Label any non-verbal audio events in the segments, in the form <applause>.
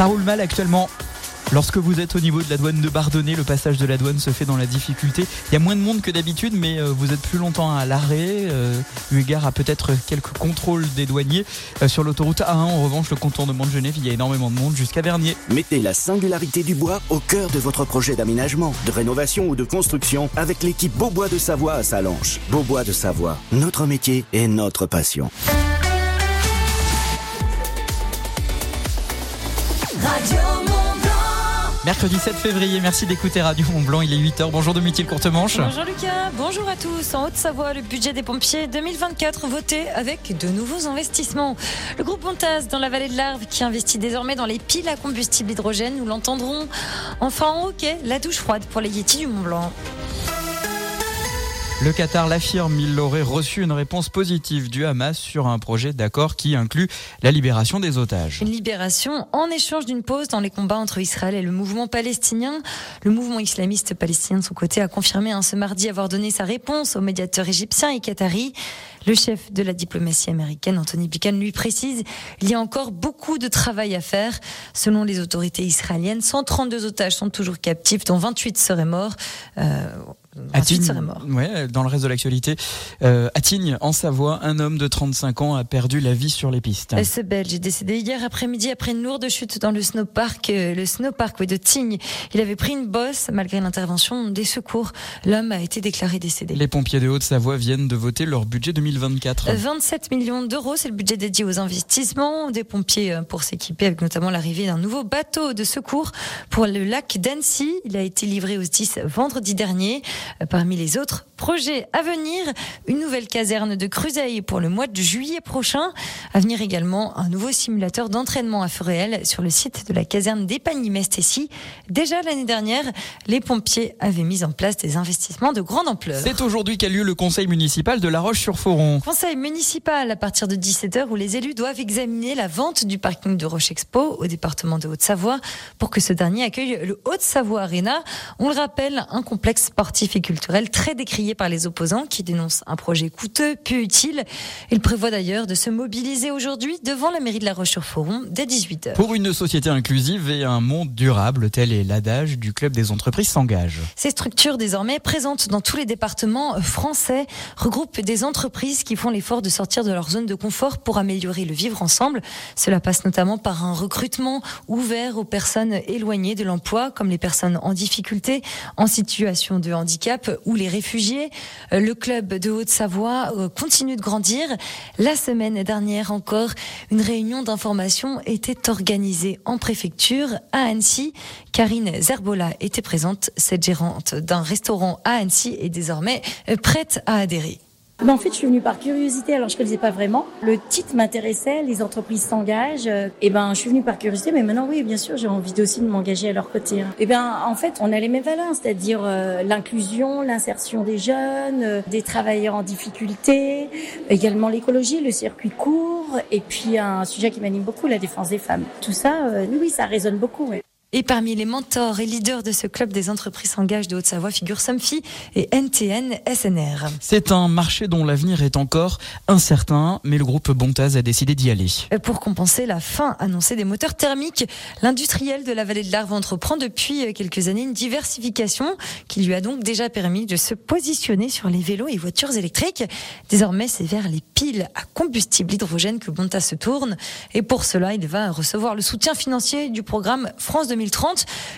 Ça roule mal actuellement Lorsque vous êtes au niveau de la douane de Bardonnay, le passage de la douane se fait dans la difficulté. Il y a moins de monde que d'habitude, mais euh, vous êtes plus longtemps à l'arrêt, euh, eu égard à peut-être quelques contrôles des douaniers. Euh, sur l'autoroute A1, en revanche, le contournement de Genève, il y a énormément de monde jusqu'à Vernier. Mettez la singularité du bois au cœur de votre projet d'aménagement, de rénovation ou de construction avec l'équipe Beaubois de Savoie à Salanches. Beaubois de Savoie, notre métier et notre passion. Mercredi 7 février, merci d'écouter Radio Mont Blanc, il est 8h. Bonjour Domitil Courtemanche. Bonjour Lucas, bonjour à tous. En Haute-Savoie, le budget des pompiers 2024 voté avec de nouveaux investissements. Le groupe Bontaz dans la vallée de l'Arve qui investit désormais dans les piles à combustible hydrogène, nous l'entendrons. Enfin en hockey, la douche froide pour les Yétis du Mont Blanc. Le Qatar l'affirme, il aurait reçu une réponse positive du Hamas sur un projet d'accord qui inclut la libération des otages. Une libération en échange d'une pause dans les combats entre Israël et le mouvement palestinien. Le mouvement islamiste palestinien de son côté a confirmé hein, ce mardi avoir donné sa réponse aux médiateurs égyptiens et qataris. Le chef de la diplomatie américaine, Anthony Blinken, lui précise il y a encore beaucoup de travail à faire. Selon les autorités israéliennes, 132 otages sont toujours captifs, dont 28 seraient morts. Euh, Atigne, ouais, dans le reste de l'actualité, euh, Atigne, en Savoie, un homme de 35 ans a perdu la vie sur les pistes. Ce Belge est décédé hier après-midi après une lourde chute dans le snowpark, euh, le snowpark de Tignes. Il avait pris une bosse malgré l'intervention des secours. L'homme a été déclaré décédé. Les pompiers de Haute-Savoie viennent de voter leur budget 2024. 27 millions d'euros, c'est le budget dédié aux investissements des pompiers euh, pour s'équiper avec notamment l'arrivée d'un nouveau bateau de secours pour le lac d'Annecy. Il a été livré au 10 vendredi dernier. Parmi les autres projets à venir, une nouvelle caserne de Cruseille pour le mois de juillet prochain. À venir également un nouveau simulateur d'entraînement à feu réel sur le site de la caserne d'Épagny-Mestécy. Déjà l'année dernière, les pompiers avaient mis en place des investissements de grande ampleur. C'est aujourd'hui qu'a lieu le conseil municipal de La Roche-sur-Foron. Conseil municipal à partir de 17h où les élus doivent examiner la vente du parking de Roche Expo au département de Haute-Savoie pour que ce dernier accueille le Haute-Savoie Arena. On le rappelle, un complexe sportif et culturel très décrié par les opposants qui dénoncent un projet coûteux, peu utile. Il prévoit d'ailleurs de se mobiliser aujourd'hui devant la mairie de La Roche-sur-Foron dès 18h. Pour une société inclusive et un monde durable, tel est l'adage du club des entreprises s'engage. Ces structures désormais présentes dans tous les départements français regroupent des entreprises qui font l'effort de sortir de leur zone de confort pour améliorer le vivre ensemble. Cela passe notamment par un recrutement ouvert aux personnes éloignées de l'emploi, comme les personnes en difficulté, en situation de handicap les réfugiés. Le club de Haute-Savoie euh, continue de grandir. La semaine dernière encore, une réunion d'information était organisée en préfecture à Annecy. Karine Zerbola était présente. Cette gérante d'un restaurant à Annecy est désormais euh, prête à adhérer. En fait, je suis venue par curiosité, alors je ne connaissais pas vraiment. Le titre m'intéressait, les entreprises s'engagent. Euh, et ben, je suis venue par curiosité, mais maintenant, oui, bien sûr, j'ai envie aussi de m'engager à leur côté. hein. Et ben, en fait, on a les mêmes valeurs, c'est-à-dire euh, l'inclusion, l'insertion des jeunes, euh, des travailleurs en difficulté, également l'écologie, le circuit court, et puis un sujet qui m'anime beaucoup, la défense des femmes. Tout ça, euh, oui, ça résonne beaucoup. ouais. Et parmi les mentors et leaders de ce club des entreprises s'engagent de Haute-Savoie figurent Somfy et NTN SNR. C'est un marché dont l'avenir est encore incertain, mais le groupe Bontaz a décidé d'y aller. Pour compenser la fin annoncée des moteurs thermiques, l'industriel de la vallée de l'Arve entreprend depuis quelques années une diversification qui lui a donc déjà permis de se positionner sur les vélos et voitures électriques. Désormais, c'est vers les piles à combustible hydrogène que Bontaz se tourne. Et pour cela, il va recevoir le soutien financier du programme France 2030.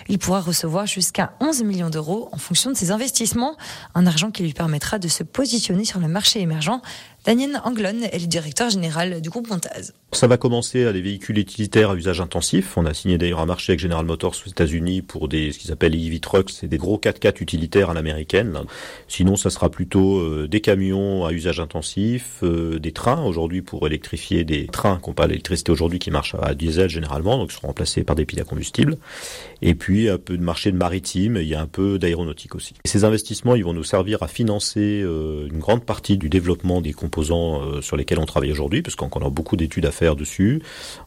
Il pourra recevoir jusqu'à 11 millions d'euros en fonction de ses investissements. Un argent qui lui permettra de se positionner sur le marché émergent. Daniel Anglon est le directeur général du groupe Montaz. Ça va commencer à des véhicules utilitaires à usage intensif. On a signé d'ailleurs un marché avec General Motors aux États-Unis pour des ce qu'ils appellent les EV trucks, c'est des gros 4x4 utilitaires à l'américaine. Sinon, ça sera plutôt euh, des camions à usage intensif, euh, des trains aujourd'hui pour électrifier des trains qui n'ont pas l'électricité aujourd'hui qui marchent à diesel généralement, donc seront remplacés par des piles à combustible. Et puis un peu de marché de maritime, il y a un peu d'aéronautique aussi. Ces investissements, ils vont nous servir à financer euh, une grande partie du développement des composants euh, sur lesquels on travaille aujourd'hui, parce qu'on a beaucoup d'études à faire dessus.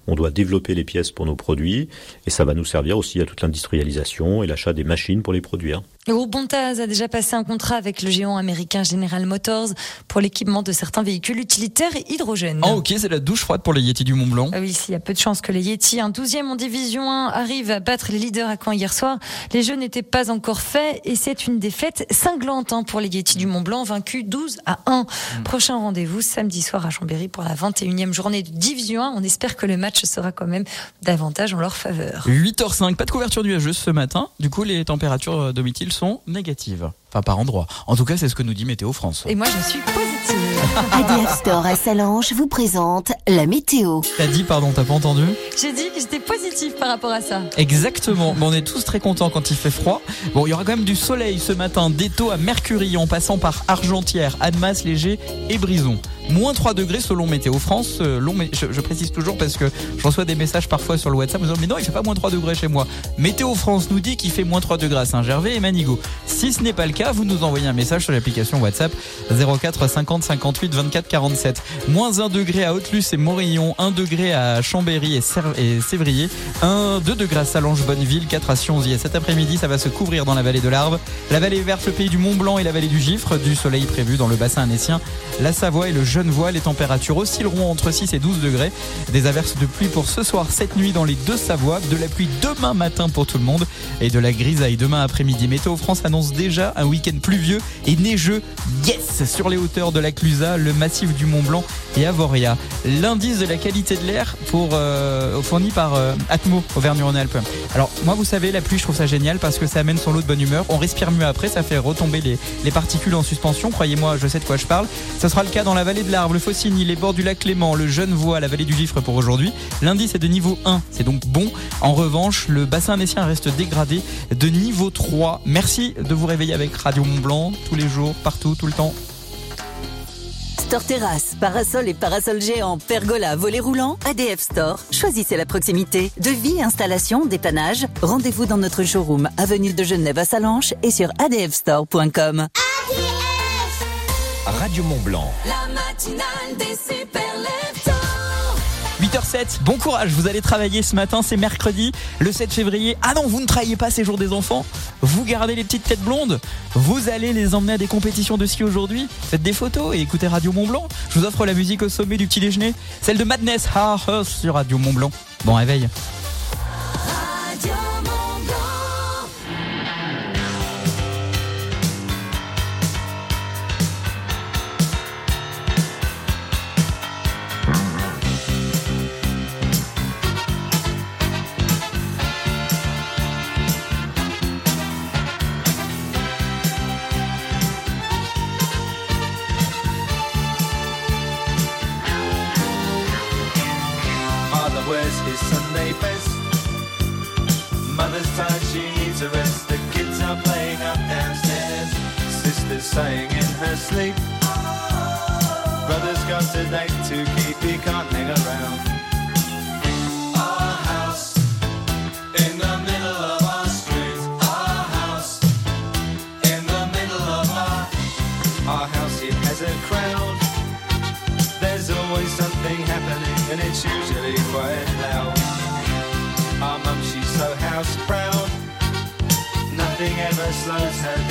On doit développer les pièces pour nos produits, et ça va nous servir aussi à toute l'industrialisation et l'achat des machines pour les produire. Le groupe Bontaz a déjà passé un contrat avec le géant américain General Motors pour l'équipement de certains véhicules utilitaires et hydrogène. Ah ok, c'est la douche froide pour les Yeti du Mont Blanc. Ah oui, il y a peu de chances que les Yeti, un 12e en division 1, arrivent à battre les leaders à Caen hier soir. Les jeux n'étaient pas encore faits et c'est une défaite cinglante hein, pour les Yeti du Mont Blanc, vaincus 12 à 1. Mm. Prochain rendez-vous samedi soir à Chambéry pour la 21e journée de division 1. On espère que le match sera quand même davantage en leur faveur. 8h05, pas de couverture nuageuse ce matin. Du coup, les températures euh, domicile sont négatives. Enfin, par endroit. En tout cas, c'est ce que nous dit Météo France. Et moi, je suis positive. <laughs> ADF Store à Salange vous présente la météo. T'as dit, pardon, t'as pas entendu? J'ai dit que j'étais positive par rapport à ça. Exactement. Bon, on est tous très contents quand il fait froid. Bon, il y aura quand même du soleil ce matin, d'Eto à Mercury, en passant par Argentière, Annemasse, Léger et Brison. Moins 3 degrés selon Météo France. Euh, long, mais je, précise toujours parce que je reçois des messages parfois sur le WhatsApp me disant mais non il fait pas moins 3 degrés chez moi. Météo France nous dit qu'il fait moins 3 degrés à Saint-Gervais et Manigo. Si ce n'est pas le cas, vous nous envoyez un message sur l'application WhatsApp 04 50 58 24 47. Moins 1 degré à Haute-Luce et Morillon, 1 degré à Chambéry et, et Sévrier, 1 2 degrés à Salange Bonneville, 4 à Sionzy. Et cet après-midi, ça va se couvrir dans la vallée de l'Arve, la vallée verte, le pays du Mont Blanc et la vallée du Gifre, du soleil prévu dans le bassin annécien, la Savoie et le Genevois. Les températures oscilleront entre 6 et 12 degrés. Des averses de pluie pour ce soir, cette nuit dans les deux Savoies, de la pluie demain matin pour tout le monde et de la grisaille demain après-midi. Météo France annonce déjà un week-end pluvieux et neigeux. Yes Sur les hauteurs de la Clusa, le massif du Mont Blanc et Avoria. L'indice de la qualité de l'air pour euh, fourni par euh, Atmo Auvergne-Rhône-Alpes. Alors moi vous savez la pluie je trouve ça génial parce que ça amène son lot de bonne humeur. On respire mieux après, ça fait retomber les, les particules en suspension. Croyez-moi, je sais de quoi je parle. Ce sera le cas dans la vallée de l'Arbre, le Faucigny, les bords du lac Clément, le Genevois, la vallée du Gifre pour aujourd'hui. L'indice est de niveau 1, c'est donc bon. En revanche, le bassin annécien reste dégradé de niveau 3. Merci de vous réveiller avec Radio Mont Blanc tous les jours, partout, tout le temps. Store Terrasse, parasol et parasol géant, pergola, volet roulant, ADF Store. Choisissez la proximité. Devis, installation, dépannage. Rendez-vous dans notre showroom, avenue de Genève à Salanches et sur adfstore.com. ADF Radio Mont Blanc. La matinale des super 8h07, bon courage, vous allez travailler ce matin, c'est mercredi, le 7 février. Ah non, vous ne travaillez pas ces jours des enfants, vous gardez les petites têtes blondes, vous allez les emmener à des compétitions de ski aujourd'hui, faites des photos et écoutez Radio Mont Blanc. Je vous offre la musique au sommet du petit déjeuner, celle de Madness Ha sur Radio Mont Blanc. Bon réveil. Slows her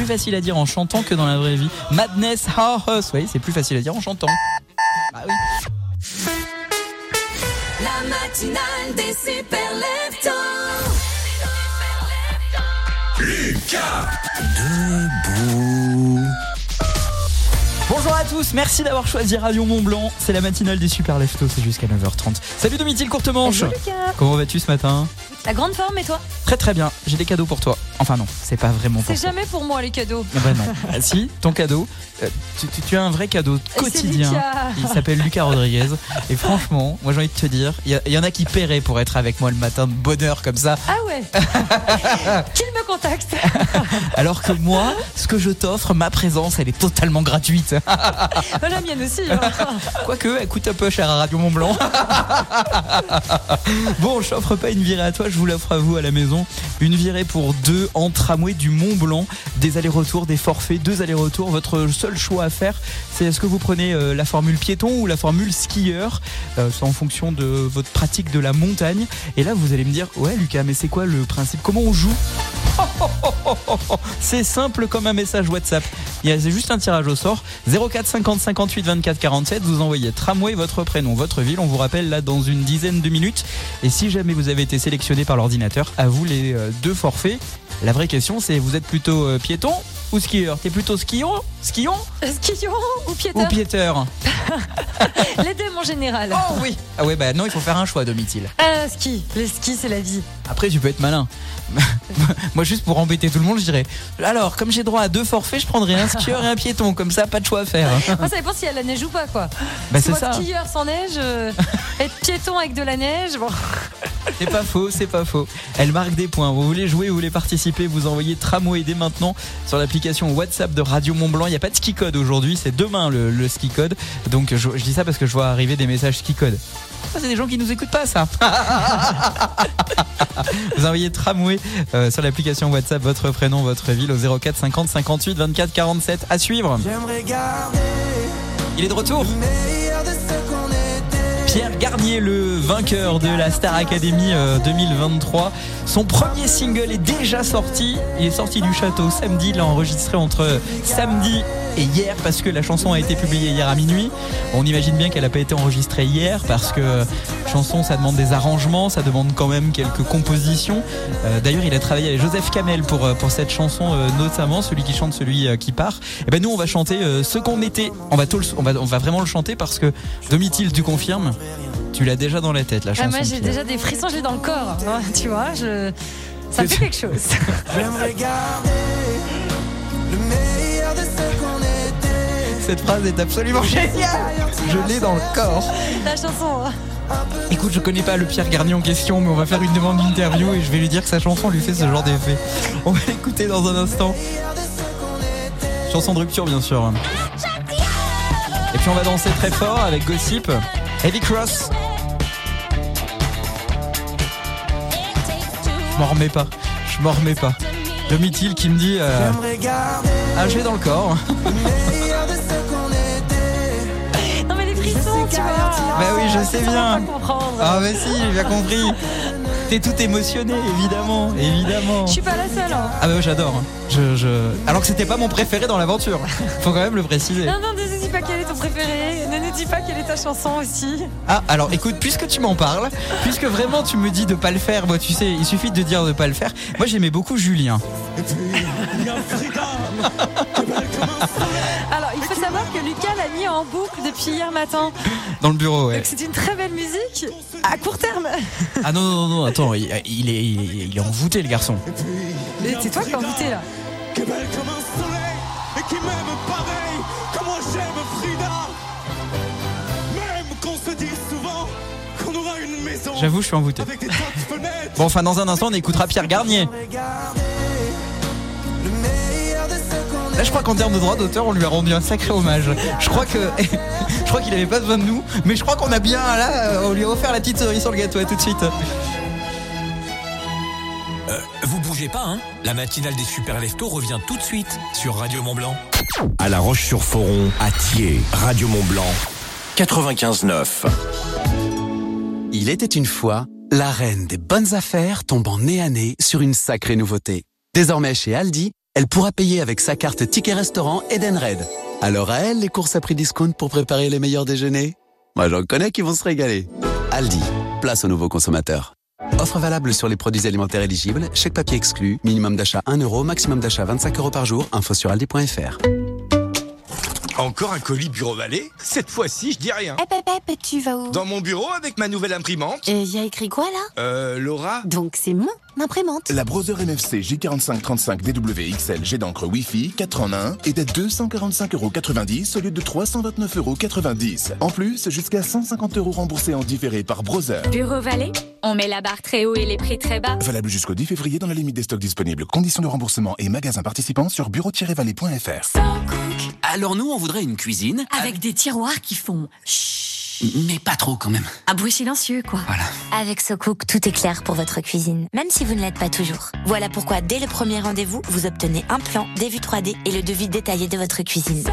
plus facile à dire en chantant que dans la vraie vie. Madness House, oui, c'est plus facile à dire en chantant. Bah oui. La matinale des super leftos. Bonjour à tous, merci d'avoir choisi Radio Mont Blanc. C'est la matinale des super leftos, c'est jusqu'à 9h30. Salut Domitil Courtemanche. Bonjour Lucas. Comment vas-tu ce matin? La grande forme et toi? Très très bien, j'ai des cadeaux pour toi. Enfin non, c'est pas vraiment pour C'est jamais pour moi les cadeaux. Ah bah non. <laughs> Ah, si, ton cadeau, euh, tu, tu- tu as un vrai cadeau quotidien. Il s'appelle Lucas Rodriguez. Et franchement, moi j'ai envie de te dire, il y, en a qui paieraient pour être avec moi le matin de bonne heure comme ça. Ah ouais <laughs> Qu'il me <laughs> Alors que moi, ce que je t'offre, ma présence, elle est totalement gratuite. <laughs> La mienne aussi. hein. <laughs> Quoique, elle coûte un peu cher à Radio Mont Blanc. bon, je t'offre pas une virée à toi, je vous l'offre à vous à la maison. Une virée pour deux en tramway du Mont Blanc. Des allers-retours, des forfaits, deux allers-retours. Votre seul choix à faire, c'est est-ce que vous prenez euh, la formule piéton ou la formule skieur Euh, C'est en fonction de votre pratique de la montagne. Et là, vous allez me dire, ouais Lucas, mais c'est quoi le principe? Comment on joue? <laughs> c'est simple comme un message WhatsApp. Il y a c'est juste un tirage au sort. 04 50 58 24 47. Vous envoyez tramway, votre prénom, votre ville. On vous rappelle là dans une dizaine de minutes. Et si jamais vous avez été sélectionné par l'ordinateur, à vous les euh, deux forfaits. La vraie question, c'est vous êtes plutôt euh, piéton ou skieur T'es plutôt skion Skion Skion ou ou piéteur piéteur <laughs> Les deux mon général. Oh oui Ah ouais, bah non, il faut faire un choix, Domitil. Ah, ski. Les skis, c'est la vie. Après, tu peux être malin. <laughs> Moi, juste pour embêter tout le monde, je dirais alors, comme j'ai droit à deux forfaits, je prendrais un skieur et un piéton. Comme ça, pas de choix à faire. <laughs> Moi, ça dépend s'il y a la neige ou pas, quoi. Bah, Si c'est ça. skieur sans neige, euh, être piéton avec de la neige, bon. C'est pas faux, c'est pas faux. Elle marque des points. Vous voulez jouer, vous voulez participer, vous envoyez tramway dès maintenant sur l'application WhatsApp de Radio Mont Blanc. Il n'y a pas de ski code aujourd'hui, c'est demain le, le ski code. Donc je, je dis ça parce que je vois arriver des messages ski code. Ah, c'est des gens qui nous écoutent pas ça. <laughs> vous envoyez tramway euh, sur l'application WhatsApp, votre prénom, votre ville au 04 50 58 24 47. À suivre. J'aimerais garder Il est de retour. meilleur de ce qu'on était. Pierre Garnier, le vainqueur de la Star Academy euh, 2023. Son premier single est déjà sorti. Il est sorti du château samedi. Il l'a enregistré entre samedi et hier parce que la chanson a été publiée hier à minuit. On imagine bien qu'elle n'a pas été enregistrée hier parce que chanson ça demande des arrangements, ça demande quand même quelques compositions. Euh, D'ailleurs, il a travaillé avec Joseph Kamel pour, euh, pour cette chanson euh, notamment, celui qui chante, celui euh, qui part. Et ben nous on va chanter euh, ce qu'on était. On va, on va on va vraiment le chanter parce que Domitil, tu confirmes Tu l'as déjà dans la tête la Ah, chanson. moi, j'ai déjà des frissons, j'ai dans le corps. hein, Tu vois, je... ça fait quelque chose. <laughs> J'aimerais garder le meilleur de ce qu'on était. Cette phrase est absolument géniale. Je l'ai dans le corps. La chanson. hein. Écoute, je connais pas le Pierre Garnier en question, mais on va faire une demande d'interview et je vais lui dire que sa chanson lui fait ce genre d'effet. On va l'écouter dans un instant. Chanson de rupture, bien sûr. Et puis on va danser très fort avec Gossip. Heavy Cross. M'en remets pas. Je m'en remets pas. Domitil qui me dit euh, Ah, j'ai dans le corps. Non, mais les frissons, tu vois. Bah oui, je sais bien. Ah, bah si, j'ai bien compris. T'es tout émotionné, évidemment. Évidemment. Je suis pas la seule. hein. Ah bah oui, j'adore. Je, je... Alors que c'était pas mon préféré dans l'aventure. Faut quand même le préciser. Non, non, pas quel est ton préféré. Ne nous dis pas quelle est ta chanson aussi. Ah, alors écoute, puisque tu m'en parles, puisque vraiment tu me dis de pas le faire, moi tu sais, il suffit de dire de pas le faire. Moi j'aimais beaucoup Julien. <laughs> Alors, il faut savoir que Lucas l'a mis en boucle depuis hier matin. Dans le bureau, ouais. Donc, c'est une très belle musique à court terme. Ah non, non, non, non, attends, il, il est, il, est- il est envoûté le garçon. Mais C'est toi qui as envoûté là. Que belle comme un soleil et qui m'aime pareil. J'avoue, je suis envoûté. Bon, enfin, dans un instant, on écoutera Pierre Garnier. Là, je crois qu'en termes de droit d'auteur, on lui a rendu un sacré hommage. Je crois que, <laughs> je crois qu'il avait pas besoin de nous, mais je crois qu'on a bien là, euh, on lui a offert la petite cerise sur le gâteau. À tout de suite. Euh, vous bougez pas, hein La matinale des super leftos revient tout de suite sur Radio Mont Blanc. À La Roche-sur-Foron, à Thiers, Radio Mont Blanc, 95.9. Il était une fois, la reine des bonnes affaires tombant nez à nez sur une sacrée nouveauté. Désormais chez Aldi, elle pourra payer avec sa carte Ticket Restaurant Edenred. Alors à elle, les courses à prix discount pour préparer les meilleurs déjeuners? Moi j'en connais qui vont se régaler. Aldi, place aux nouveaux consommateurs. Offre valable sur les produits alimentaires éligibles, chèque papier exclu, minimum d'achat 1 euro, maximum d'achat 25 euros par jour, info sur aldi.fr. Encore un colis Bureau Vallée Cette fois-ci, je dis rien. Hep, hep, hep, tu vas où Dans mon bureau avec ma nouvelle imprimante. Et y a écrit quoi là? Euh, Laura Donc c'est mon imprimante. La Brother MFC J4535 DWXL Jet d'encre Wi-Fi 4 en 1 est à 245,90€ au lieu de 329,90€. En plus, jusqu'à 150 euros remboursés en différé par Brother. Bureau Vallée, on met la barre très haut et les prix très bas. Valable jusqu'au 10 février dans la limite des stocks disponibles. Conditions de remboursement et magasins participants sur bureau-vallée.fr. Alors nous, on voudrait une cuisine. Avec des tiroirs qui font Mais pas trop quand même. un bruit silencieux, quoi. Voilà. Avec SoCook, tout est clair pour votre cuisine, même si vous ne l'êtes pas toujours. Voilà pourquoi, dès le premier rendez-vous, vous obtenez un plan, des vues 3D et le devis détaillé de votre cuisine.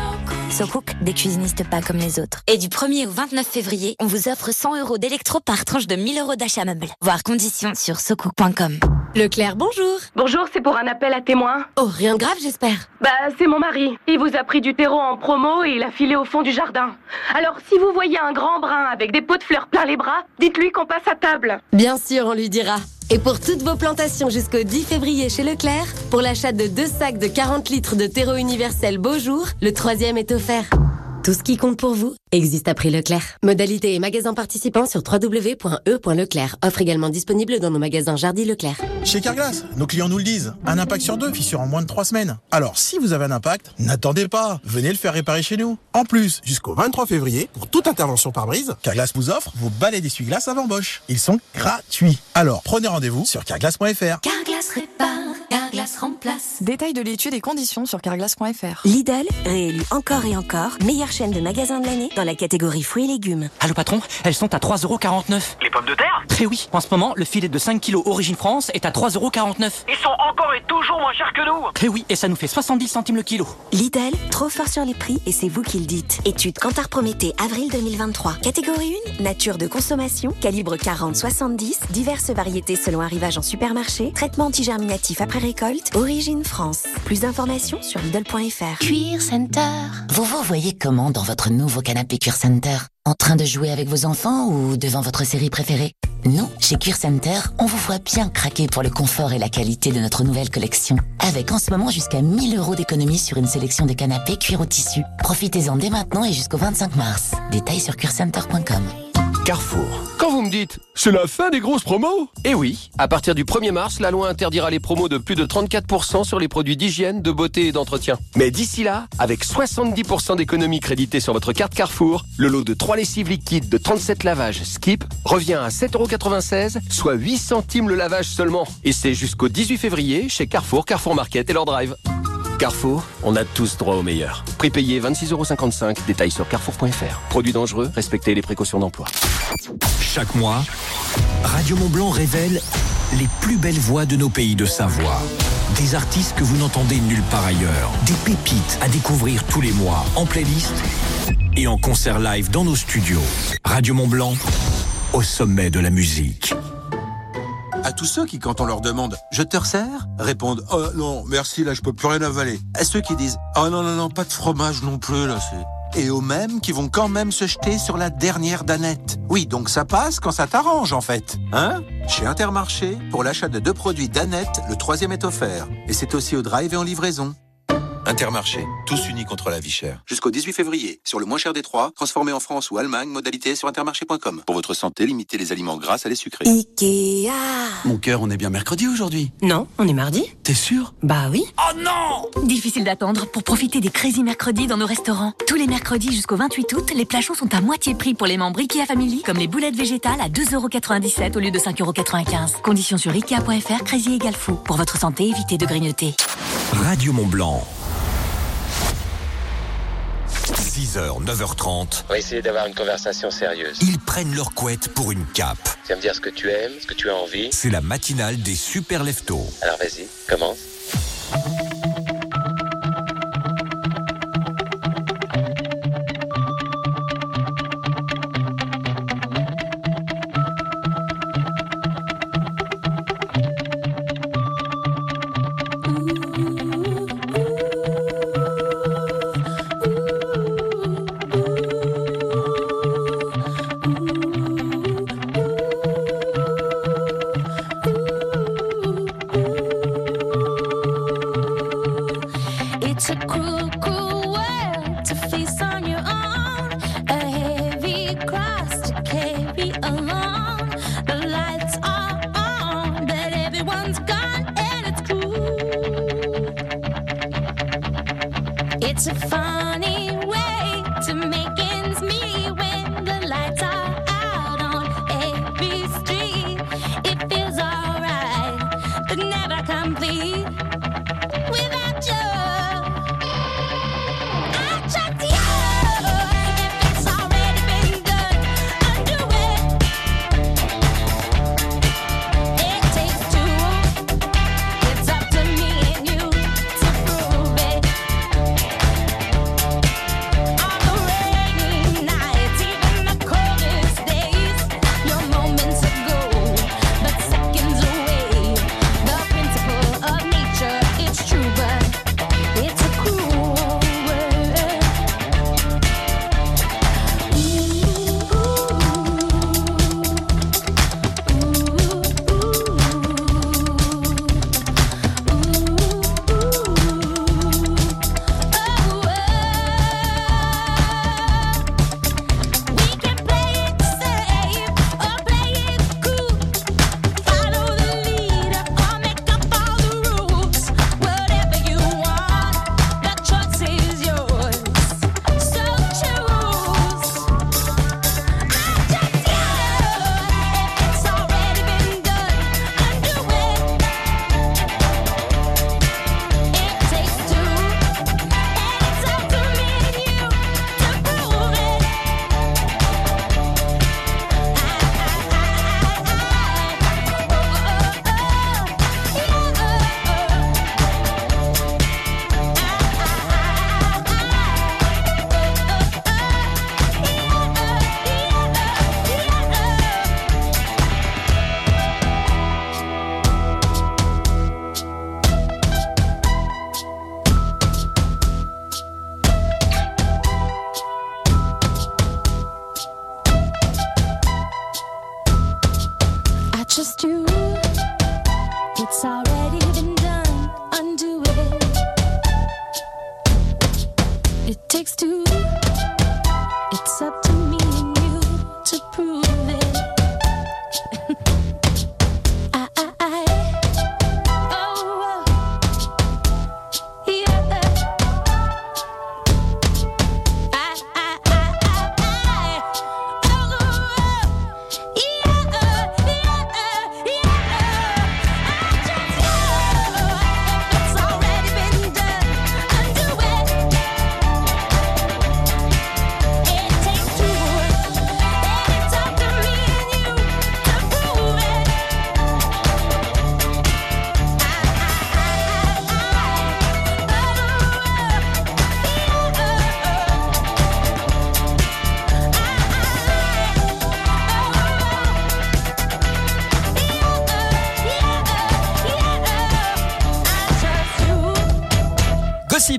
SoCook, des cuisinistes pas comme les autres. Et du 1er au 29 février, on vous offre 100 euros d'électro par tranche de 1000 euros d'achat meuble. Voir conditions sur socook.com. Leclerc, bonjour. Bonjour, c'est pour un appel à témoins. Oh, rien de grave, j'espère. Bah, c'est mon mari. Il vous a pris du terreau en promo et il a filé au fond du jardin. Alors, si vous voyez un grand brun avec des pots de fleurs plein les bras, dites-lui qu'on passe à table. Bien sûr, on lui dira. Et pour toutes vos plantations jusqu'au 10 février chez Leclerc, pour l'achat de deux sacs de 40 litres de terreau universel Beaujour, le troisième est offert. Tout ce qui compte pour vous existe à prix Leclerc. Modalité et magasins participants sur www.e.leclerc. Offre également disponible dans nos magasins Jardy Leclerc. Chez Carglass, nos clients nous le disent. Un impact sur deux, fissure en moins de trois semaines. Alors, si vous avez un impact, n'attendez pas. Venez le faire réparer chez nous. En plus, jusqu'au 23 février, pour toute intervention par brise, Carglass vous offre vos balais d'essuie-glace avant Bosch. Ils sont gratuits. Alors, prenez rendez-vous sur carglass.fr. Carglass répare, Détail de l'étude et conditions sur carglass.fr. Lidl, réélu encore et encore, meilleure chaîne de magasins de l'année dans la catégorie fruits et légumes. Allô patron, elles sont à 3,49€. Les pommes de terre? Très oui, en ce moment, le filet de 5 kg Origine France est à 3,49€. Ils sont encore et toujours moins chers que nous Très oui, et ça nous fait 70 centimes le kilo. Lidl, trop fort sur les prix et c'est vous qui le dites. Étude Cantar Prométhée, avril 2023. Catégorie 1, nature de consommation, calibre 40-70, diverses variétés selon arrivage en supermarché, traitement antigerminatif après récolte, origine France. Plus d'informations sur Lidl.fr. Cuir Center. Vous vous voyez comment dans votre nouveau canapé Cuir Center? En train de jouer avec vos enfants ou devant votre série préférée? Nous, chez Cuir Center, on vous voit bien craquer pour le confort et la qualité de notre nouvelle collection. Avec en ce moment jusqu'à 1000 euros d'économie sur une sélection de canapés cuir au tissu. Profitez-en dès maintenant et jusqu'au 25 mars. Détails sur cuircenter.com. Carrefour. Quand vous me dites, c'est la fin des grosses promos Eh oui, à partir du 1er mars, la loi interdira les promos de plus de 34% sur les produits d'hygiène, de beauté et d'entretien. Mais d'ici là, avec 70% d'économie créditée sur votre carte Carrefour, le lot de 3 lessives liquides de 37 lavages Skip revient à 7,96€, soit 8 centimes le lavage seulement. Et c'est jusqu'au 18 février chez Carrefour, Carrefour Market et leur drive. Carrefour, on a tous droit au meilleur. Prix payé 26,55€, détails sur carrefour.fr. Produits dangereux, respectez les précautions d'emploi. Chaque mois, Radio Mont-Blanc révèle les plus belles voix de nos pays de Savoie. Des artistes que vous n'entendez nulle part ailleurs. Des pépites à découvrir tous les mois en playlist et en concert live dans nos studios. Radio Mont-Blanc, au sommet de la musique. À tous ceux qui, quand on leur demande Je te resserre répondent Oh non, merci, là je peux plus rien avaler. À ceux qui disent Oh non, non, non, pas de fromage non plus, là c'est. Et aux mêmes qui vont quand même se jeter sur la dernière danette. Oui, donc ça passe quand ça t'arrange en fait. Hein? Chez Intermarché, pour l'achat de deux produits Danette, le troisième est offert. Et c'est aussi au drive et en livraison. Intermarché, tous unis contre la vie chère. Jusqu'au 18 février, sur le moins cher des trois, transformé en France ou Allemagne, modalité sur intermarché.com. Pour votre santé, limitez les aliments gras à les sucrés. Ikea. Mon cœur, on est bien mercredi aujourd'hui. Non, on est mardi. T'es sûr? Bah oui. Oh non Difficile d'attendre pour profiter des Crazy Mercredis dans nos restaurants. Tous les mercredis jusqu'au 28 août, les plats chauds sont à moitié prix pour les membres Ikea Family, comme les boulettes végétales à 2,97€ au lieu de 5,95€. Conditions sur Ikea.fr, Crazy égale fou. Pour votre santé, évitez de grignoter. Radio Mont Blanc. 6h, 9h30. On va essayer d'avoir une conversation sérieuse. Ils prennent leur couette pour une cape. Tu vas me dire ce que tu aimes, ce que tu as envie. C'est la matinale des super leftos. Alors vas-y, commence.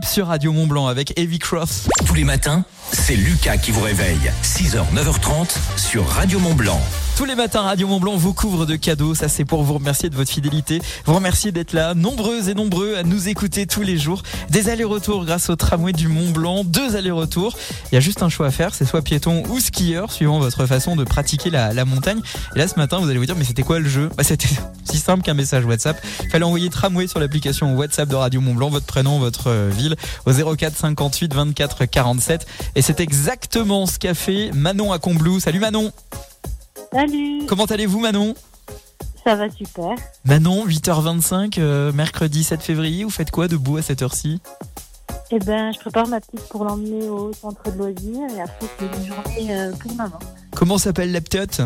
Sur Radio Mont Blanc avec Evie Croft. Tous les matins, c'est Lucas qui vous réveille. 6h, 9h30 sur Radio Mont Blanc. Tous les matins, Radio Mont Blanc vous couvre de cadeaux. Ça, c'est pour vous remercier de votre fidélité. Vous remercier d'être là, nombreux et nombreux à nous écouter tous les jours. Des allers-retours grâce au tramway du Mont Blanc. Deux allers-retours. Il y a juste un choix à faire. C'est soit piéton ou skieur, suivant votre façon de pratiquer la, montagne. Et là, ce matin, vous allez vous dire, mais c'était quoi le jeu? Bah, c'était <laughs> si simple qu'un message WhatsApp. Fallait envoyer tramway sur l'application WhatsApp de Radio Mont Blanc, votre prénom, votre euh, ville, au 04 58 24 47. Et c'est exactement ce qu'a fait Manon à Combloux. Salut Manon! Salut, Comment allez-vous Manon? Ça va super. Manon, 8h25, euh, mercredi 7 février, vous faites quoi debout à cette heure-ci? Eh ben, je prépare ma petite pour l'emmener au centre de loisirs et après c'est une journée euh, pour maman. Comment s'appelle la petite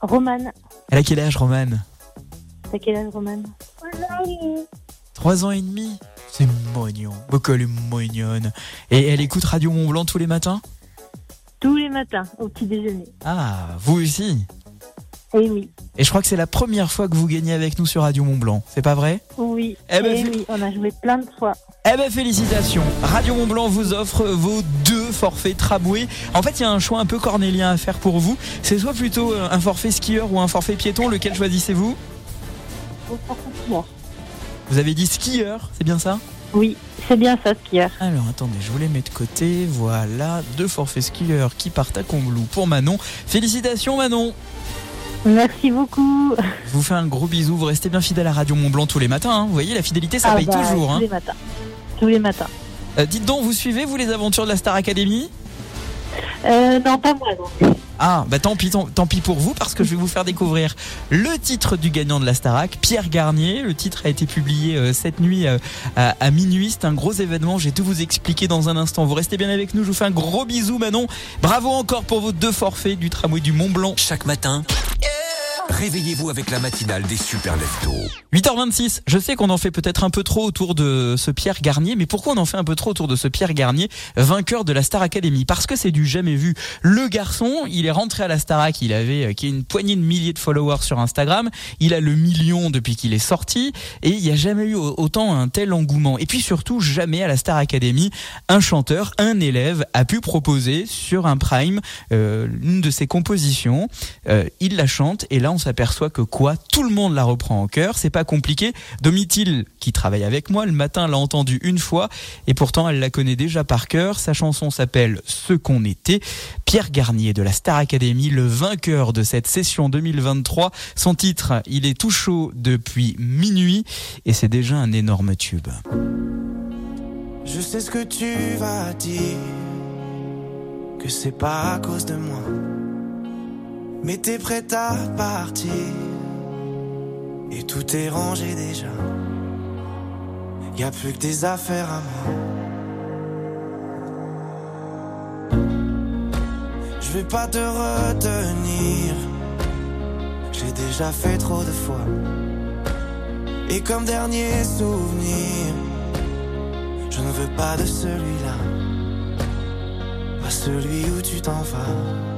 Romane, Elle a quel âge Romane? T'as quel âge Romane? 3 ans et demi C'est mignon, beaucoup elle est mignonne. Et elle écoute Radio Mont Blanc tous les matins Tous les matins au petit déjeuner. Ah, vous aussi Eh oui, Et je crois que c'est la première fois que vous gagnez avec nous sur Radio Mont Blanc, c'est pas vrai oui, Eh ben, eh oui, on a joué plein de fois. Eh ben félicitations Radio Mont Blanc vous offre vos deux forfaits tramway. En fait, il y a un choix un peu cornélien à faire pour vous. C'est soit plutôt euh, un forfait skieur ou un forfait piéton, lequel choisissez-vous? Vous avez dit skieur, c'est bien ça? Oui, c'est bien ça, skieur. Alors attendez, je vous les mets de côté. Voilà, deux forfaits skieurs qui partent à Combloux pour Manon. Félicitations Manon Merci beaucoup. Je vous fais un gros bisou. Vous restez bien fidèle à Radio Mont Blanc tous les matins. hein. Vous voyez, la fidélité, ça Ah paye bah, toujours. Tous hein. les matins. Tous les matins. Euh, dites donc, vous suivez, vous, les aventures de la Star Academy? Euh, non, pas moi, non. Ah, bah tant pis, tant, pis pour vous, parce que je vais vous faire découvrir le titre du gagnant de la Starac, Pierre Garnier. Le titre a été publié euh, cette nuit euh, à, minuit. C'est un gros événement. Je vais tout vous expliquer dans un instant. Vous restez bien avec nous. Je vous fais un gros bisou, Manon. Bravo encore pour vos deux forfaits du tramway du Mont Blanc. Chaque matin, réveillez-vous avec la matinale des super leftos. 8h26, je sais qu'on en fait peut-être un peu trop autour de ce Pierre Garnier, mais pourquoi on en fait un peu trop autour de ce Pierre Garnier, vainqueur de la Star Academy? Parce que c'est du jamais vu. Le garçon, il est rentré à la Starac, il avait euh, qui est une poignée de milliers de followers sur Instagram, il a le million depuis qu'il est sorti, et il n'y a jamais eu au- autant un tel engouement. Et puis surtout, jamais à la Star Academy, un chanteur, un élève a pu proposer sur un prime euh, une de ses compositions. Euh, il la chante et là on s'aperçoit que quoi Tout le monde la reprend en chœur. C'est pas compliqué. Domitil, qui travaille avec moi, le matin l'a entendue une fois et pourtant elle la connaît déjà par cœur. Sa chanson s'appelle Ce qu'on était. Pierre Garnier de la Star Academy, le vainqueur de cette session 2023. Son titre, il est tout chaud depuis minuit et c'est déjà un énorme tube. Je sais ce que tu vas dire, que c'est pas à cause de moi. Mais t'es prête à partir, et tout est rangé déjà. Y a plus que des affaires à moi. Je vais pas te retenir, j'ai déjà fait trop de fois. Et comme dernier souvenir, je ne veux pas de celui-là, pas celui où tu t'en vas.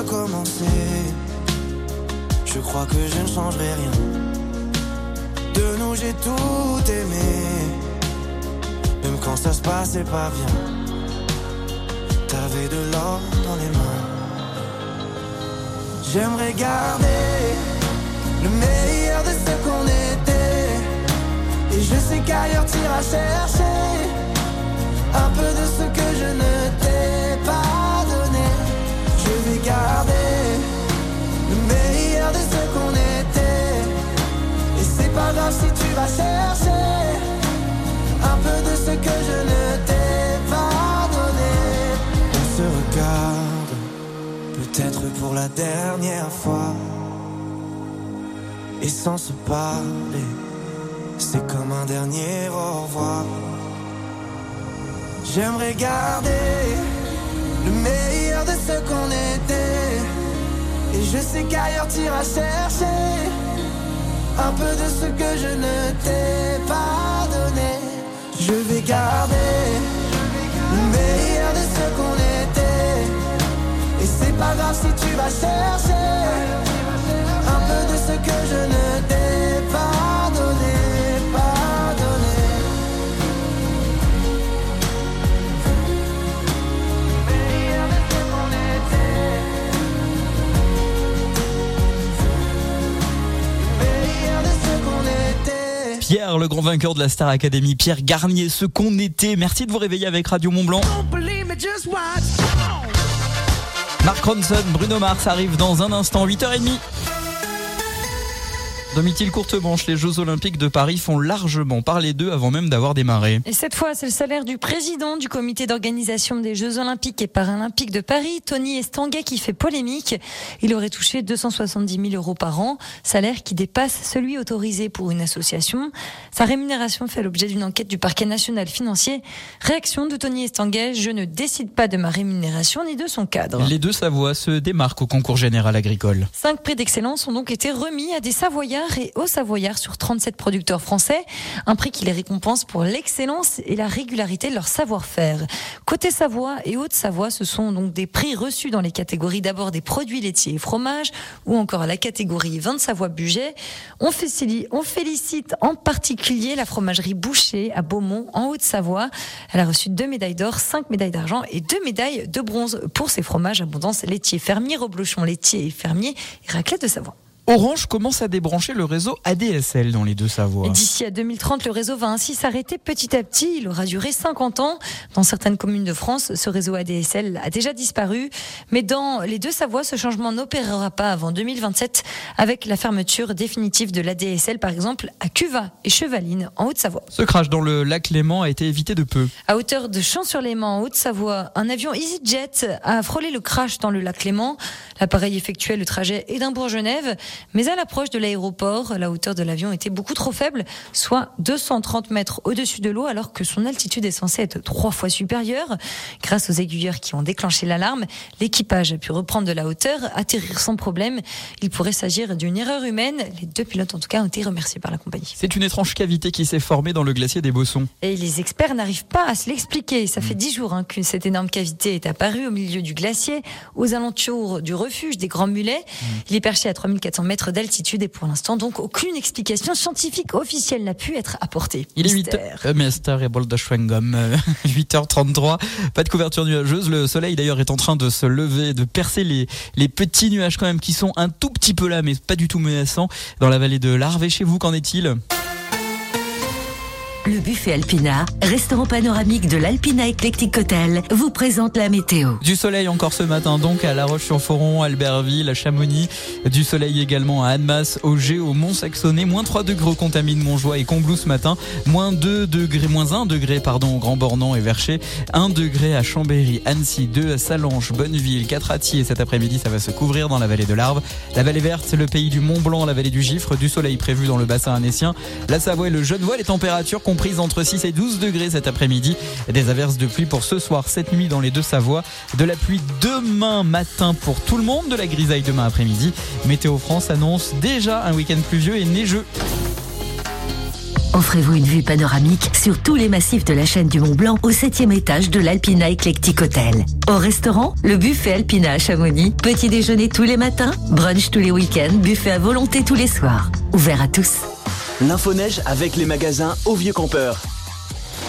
crois que je ne changerai rien. De nous j'ai tout aimé, même quand ça se passait pas bien. T'avais de l'or dans les mains. J'aimerais garder le meilleur de ce qu'on était. Et je sais qu'ailleurs t'iras chercher un peu de ce que je ne c'est pas grave si tu vas chercher un peu de ce que je ne t'ai pas donné. On se regarde, peut-être pour la dernière fois. Et sans se parler, c'est comme un dernier au revoir. J'aimerais garder le meilleur de ce qu'on était. Et je sais qu'ailleurs t'iras chercher un peu de ce que je ne t'ai pas donné. Je vais garder le meilleur de ce qu'on était. Et c'est pas grave si tu vas chercher Pierre, le grand vainqueur de la Star Academy, Pierre Garnier, ce qu'on était. Merci de vous réveiller avec Radio Mont Blanc. Believe me, just watch. Mark Ronson, Bruno Mars arrive dans un instant, 8h30. Domitil courte manche, les Jeux Olympiques de Paris font largement parler d'eux avant même d'avoir démarré. Et cette fois, c'est le salaire du président du comité d'organisation des Jeux Olympiques et Paralympiques de Paris, Tony Estanguet, qui fait polémique. Il aurait touché 270 000 euros par an, salaire qui dépasse celui autorisé pour une association. Sa rémunération fait l'objet d'une enquête du parquet national financier. Réaction de Tony Estanguet, je ne décide pas de ma rémunération ni de son cadre. Les deux Savoies se démarquent au concours général agricole. Cinq prix d'excellence ont donc été remis à des Savoyards et aux Savoyards sur 37 producteurs français. Un prix qui les récompense pour l'excellence et la régularité de leur savoir-faire. Côté Savoie et Haute-Savoie, ce sont donc des prix reçus dans les catégories d'abord des produits laitiers et fromages ou encore la catégorie vin de Savoie budget. On félicite, en particulier la fromagerie Boucher à Beaumont en Haute-Savoie. Elle a reçu deux médailles d'or, cinq médailles d'argent et deux médailles de bronze pour ses fromages abondance laitier fermier, reblochon laitier et fermier et raclette de Savoie. Orange commence à débrancher le réseau ADSL dans les deux Savoies. Et D'ici à 2030, le réseau va ainsi s'arrêter petit à petit. Il aura duré 50 ans. Dans certaines communes de France, ce réseau ADSL a déjà disparu. Mais dans les deux Savoies, ce changement n'opérera pas avant 2027 avec la fermeture définitive de l'ADSL, par exemple, à Cuva et Chevaline, en Haute-Savoie. Ce crash dans le lac Léman a été évité de peu. À hauteur de Champs-sur-Léman, en Haute-Savoie, un avion EasyJet a frôlé le crash dans le lac Léman. L'appareil effectuait le trajet Édimbourg-Genève, mais à l'approche de l'aéroport, la hauteur de l'avion était beaucoup trop faible, soit 230 mètres au-dessus de l'eau, alors que son altitude est censée être trois fois supérieure. Grâce aux aiguilleurs qui ont déclenché l'alarme, l'équipage a pu reprendre de la hauteur, atterrir sans problème. Il pourrait s'agir d'une erreur humaine. Les deux pilotes, en tout cas, ont été remerciés par la compagnie. C'est une étrange cavité qui s'est formée dans le glacier des Bossons. Et les experts n'arrivent pas à se l'expliquer. Ça fait dix jours hein, que cette énorme cavité est apparue au milieu du glacier, aux alentours du refuge des Grands Mulets. Il est perché à 3400 mètres d'altitude et pour l'instant, donc, aucune explication scientifique officielle n'a pu être apportée. Il est 8 Mystère. euh, Mystère et bol de chewing-gum. Euh, <laughs> 8h33. Pas de couverture nuageuse. Le soleil d'ailleurs est en train de se lever, de percer les, les petits nuages quand même qui sont un tout petit peu là, mais pas du tout menaçants. Dans la vallée de l'Arve. Et chez vous, qu'en est-il? Le buffet Alpina, restaurant panoramique de l'Alpina Eclectic Hotel, vous présente la météo. Du soleil encore ce matin donc à La Roche-sur-Foron, Albertville, à Chamonix. Du soleil également à Annemasse, au Gé, au Mont-Saxonnet. Moins 3 degrés au Contamine, Montjoie et Combloux ce matin. Moins 2 degrés, moins 1 degré pardon au Grand Bornand et Vercher. 1 degré à Chambéry, Annecy, 2 à Salange, Bonneville, 4 à Thiers. Cet après-midi ça va se couvrir dans la vallée de l'Arve. La vallée verte, le pays du Mont Blanc, la vallée du Gifre. Du soleil prévu dans le bassin annécien. La Savoie et le Genevois, les températures comprises entre 6 et 12 degrés cet après-midi. Des averses de pluie pour ce soir, cette nuit dans les deux Savoies. De la pluie demain matin pour tout le monde, de la grisaille demain après-midi. Météo France annonce déjà un week-end pluvieux et neigeux. Offrez-vous une vue panoramique sur tous les massifs de la chaîne du Mont Blanc au septième étage de l'Alpina Eclectic Hotel. Au restaurant, le buffet Alpina à Chamonix. Petit déjeuner tous les matins, brunch tous les week-ends, buffet à volonté tous les soirs. Ouvert à tous. L'info-neige avec les magasins au Vieux Campeur.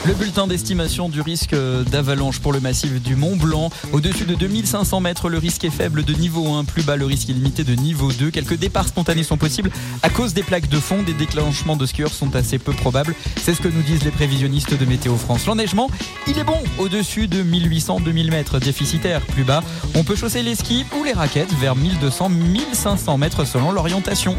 Le bulletin d'estimation du risque d'avalanche pour le massif du Mont Blanc. Au-dessus de 2500 mètres, le risque est faible de niveau 1. Plus bas, le risque est limité de niveau 2. Quelques départs spontanés sont possibles à cause des plaques de fond. Des déclenchements de skieurs sont assez peu probables. C'est ce que nous disent les prévisionnistes de Météo France. L'enneigement, il est bon au-dessus de 1800-2000 mètres. Déficitaire, plus bas. On peut chausser les skis ou les raquettes vers 1200-1500 mètres selon l'orientation.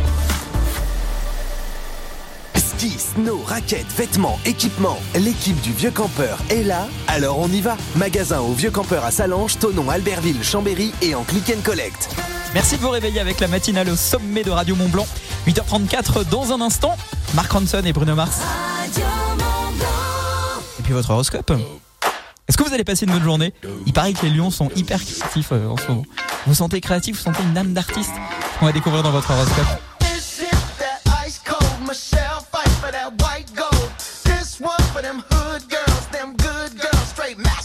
Snow, raquettes, vêtements, équipements. L'équipe du Vieux Campeur est là, alors on y va. Magasin au Vieux Campeur à Salange, Tonon, Albertville, Chambéry et en click and collect. Merci de vous réveiller avec la matinale au sommet de Radio Mont Blanc. 8h34 dans un instant. Marc Ronson et Bruno Mars. Et puis votre horoscope. Est-ce que vous allez passer une bonne journée? Il paraît que les lions sont hyper créatifs euh, en ce moment. Vous sentez créatif, vous sentez une âme d'artiste On va découvrir dans votre horoscope.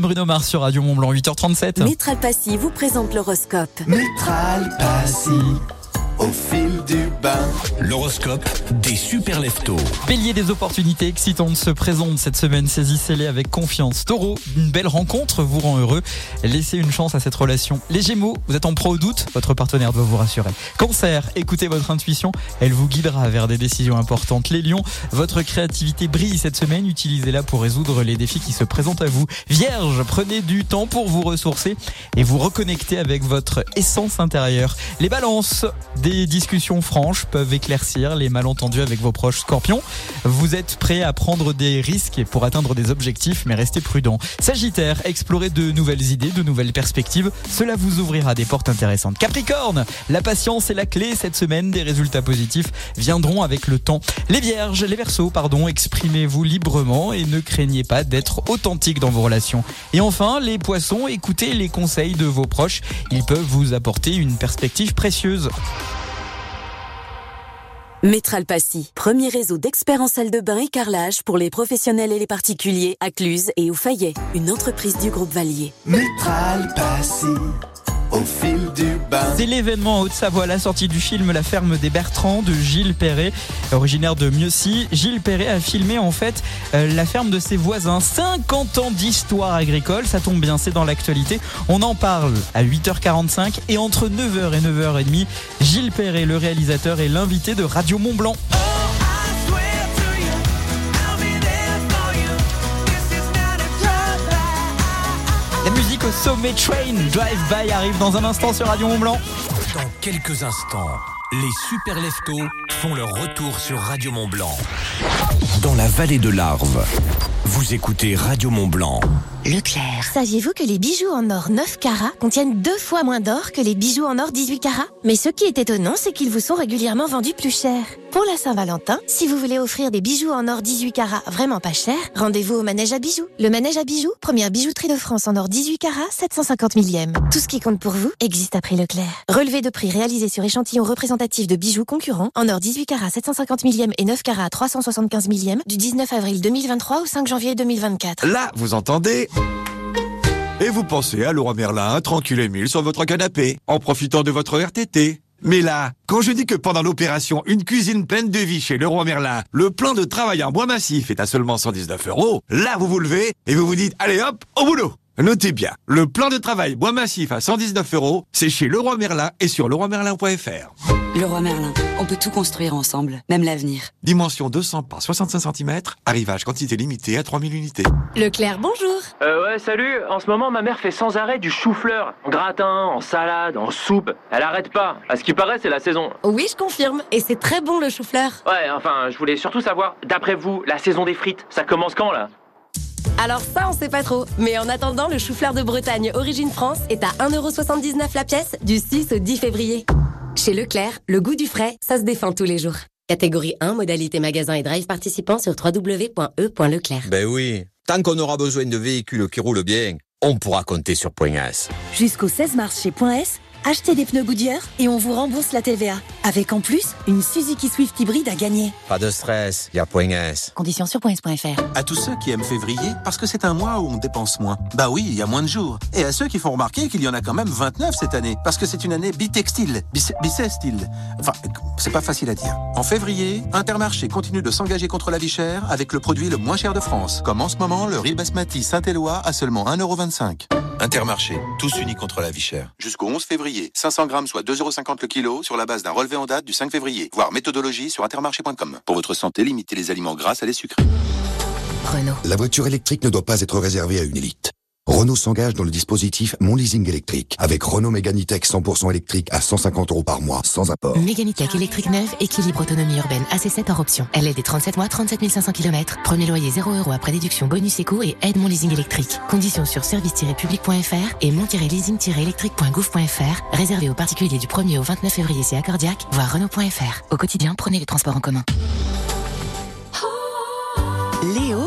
Bruno Mars sur Radio Mont Blanc, 8h37. Métral Passy vous présente l'horoscope. Métral Passy, au fil du bain. L'horoscope des super leftos. Bélier des opportunités excitantes se présentent cette semaine, saisissez-les avec confiance. Taureau, une belle rencontre vous rend heureux. Laissez une chance à cette relation. Les Gémeaux, vous êtes en pro au doute, votre partenaire doit vous rassurer. Cancer, écoutez votre intuition, elle vous guidera vers des décisions importantes. Les Lions, votre créativité brille cette semaine, utilisez-la pour résoudre les défis qui se présentent à vous. Vierge, prenez du temps pour vous ressourcer et vous reconnecter avec votre essence intérieure. Les balances, des discussions franches peuvent éclaircir les malentendus avec vos proches scorpions. Vous êtes prêt à prendre des risques pour atteindre des objectifs, mais restez prudent. Sagittaire, explorez de nouvelles idées, de nouvelles perspectives. Cela vous ouvrira des portes intéressantes. Capricorne, la patience est la clé cette semaine. Des résultats positifs viendront avec le temps. Les vierges, les versos, pardon, exprimez-vous librement et ne craignez pas d'être authentique dans vos relations. Et enfin, les poissons, écoutez les conseils de vos proches. Ils peuvent vous apporter une perspective précieuse. Métral Passy, premier réseau d'experts en salle de bain et carrelage pour les professionnels et les particuliers à Cluse et au Fayet, une entreprise du groupe Valier. Métral Passy, au fil du bain. C'est l'événement en Haute-Savoie, la sortie du film La ferme des Bertrands de Gilles Perret, originaire de Mieuxy. Gilles Perret a filmé en fait euh, la ferme de ses voisins. 50 ans d'histoire agricole, ça tombe bien, c'est dans l'actualité. On en parle à 8h45 et entre 9h et 9h30, Gilles Perret, le réalisateur, est l'invité de Radio Mont Blanc. Sommet Train Drive By arrive dans un instant sur Radio Mont Blanc. Dans quelques instants, les super leftos font leur retour sur Radio Mont Blanc. Dans la vallée de l'Arve, vous écoutez Radio Mont Blanc. Leclerc. Saviez-vous que les bijoux en or 9 carats contiennent deux fois moins d'or que les bijoux en or 18 carats? Mais ce qui est étonnant, c'est qu'ils vous sont régulièrement vendus plus cher. Pour la Saint-Valentin, si vous voulez offrir des bijoux en or 18 carats vraiment pas cher, rendez-vous au Manège à bijoux. Le Manège à bijoux, première bijouterie de France en or 18 carats, 750 millième. Tout ce qui compte pour vous existe à prix Leclerc. Relevé de prix réalisé sur échantillon représentatif de bijoux concurrents en or 18 18 carats 750 millième et 9 carats 375 millième du 19 avril 2023 au 5 janvier 2024. Là, vous entendez? Et vous pensez à Leroy Merlin, tranquille et mille sur votre canapé, en profitant de votre RTT. Mais là, quand je dis que pendant l'opération Une cuisine pleine de vie chez Leroy Merlin, le plan de travail en bois massif est à seulement 119 euros, là vous vous levez et vous vous dites, allez hop, au boulot Notez bien, le plan de travail bois massif à 119 euros, c'est chez Leroy Merlin et sur leroymerlin.fr. Leroy Merlin, on peut tout construire ensemble, même l'avenir. Dimension 200 par 65 cm, arrivage quantité limitée à 3000 unités. Leclerc, bonjour. Euh, ouais, salut. En ce moment, ma mère fait sans arrêt du chou-fleur. En gratin, en salade, en soupe. Elle arrête pas. À ce qui paraît, c'est la saison. Oui, je confirme. Et c'est très bon le chou-fleur. Ouais, enfin, je voulais surtout savoir, d'après vous, la saison des frites, ça commence quand, là? Alors ça, on sait pas trop. Mais en attendant, le chou-fleur de Bretagne Origine France est à 1,79€ la pièce du 6 au 10 février. Chez Leclerc, le goût du frais, ça se défend tous les jours. Catégorie 1, modalité magasin et drive participant sur www.e.leclerc. Ben oui, tant qu'on aura besoin de véhicules qui roulent bien, on pourra compter sur Point S. Jusqu'au 16 mars chez Point S, achetez des pneus Goodyear et on vous rembourse la TVA. Avec en plus, une Suzuki Swift hybride à gagner. Pas de stress, y a Point S. Conditions sur points.fr. À tous ceux qui aiment février, parce que c'est un mois où on dépense moins. Bah oui, il y a moins de jours. Et à ceux qui font remarquer qu'il y en a quand même 29 cette année, parce que c'est une année bitextile, bissextile. Enfin, c'est pas facile à dire. En février, Intermarché continue de s'engager contre la vie chère avec le produit le moins cher de France. Comme en ce moment, le riz basmati Saint-Éloi à seulement 1,25€. Intermarché, tous unis contre la vie chère. Jusqu'au 11 février, 500 grammes soit 2,50€ le kilo sur la base d'un relevé en date du 5 février. Voir méthodologie sur intermarché.com. Pour votre santé, limitez les aliments gras à les sucrés. Renault. La voiture électrique ne doit pas être réservée à une élite. Renault s'engage dans le dispositif Mon Leasing électrique avec Renault Mégane Tech 100% électrique à 150 euros par mois sans apport. Méganitech électrique neuve, équilibre autonomie urbaine AC7 hors option. Elle est des 37 mois, 37 500 km. Premier loyer 0 euros après déduction bonus éco et aide mon leasing électrique. Conditions sur service-public.fr et mon-leasing-électrique.gouv.fr. Réservé aux particuliers du 1er au 29 février c'est Accordiac, voire Renault.fr. Au quotidien, prenez les transports en commun.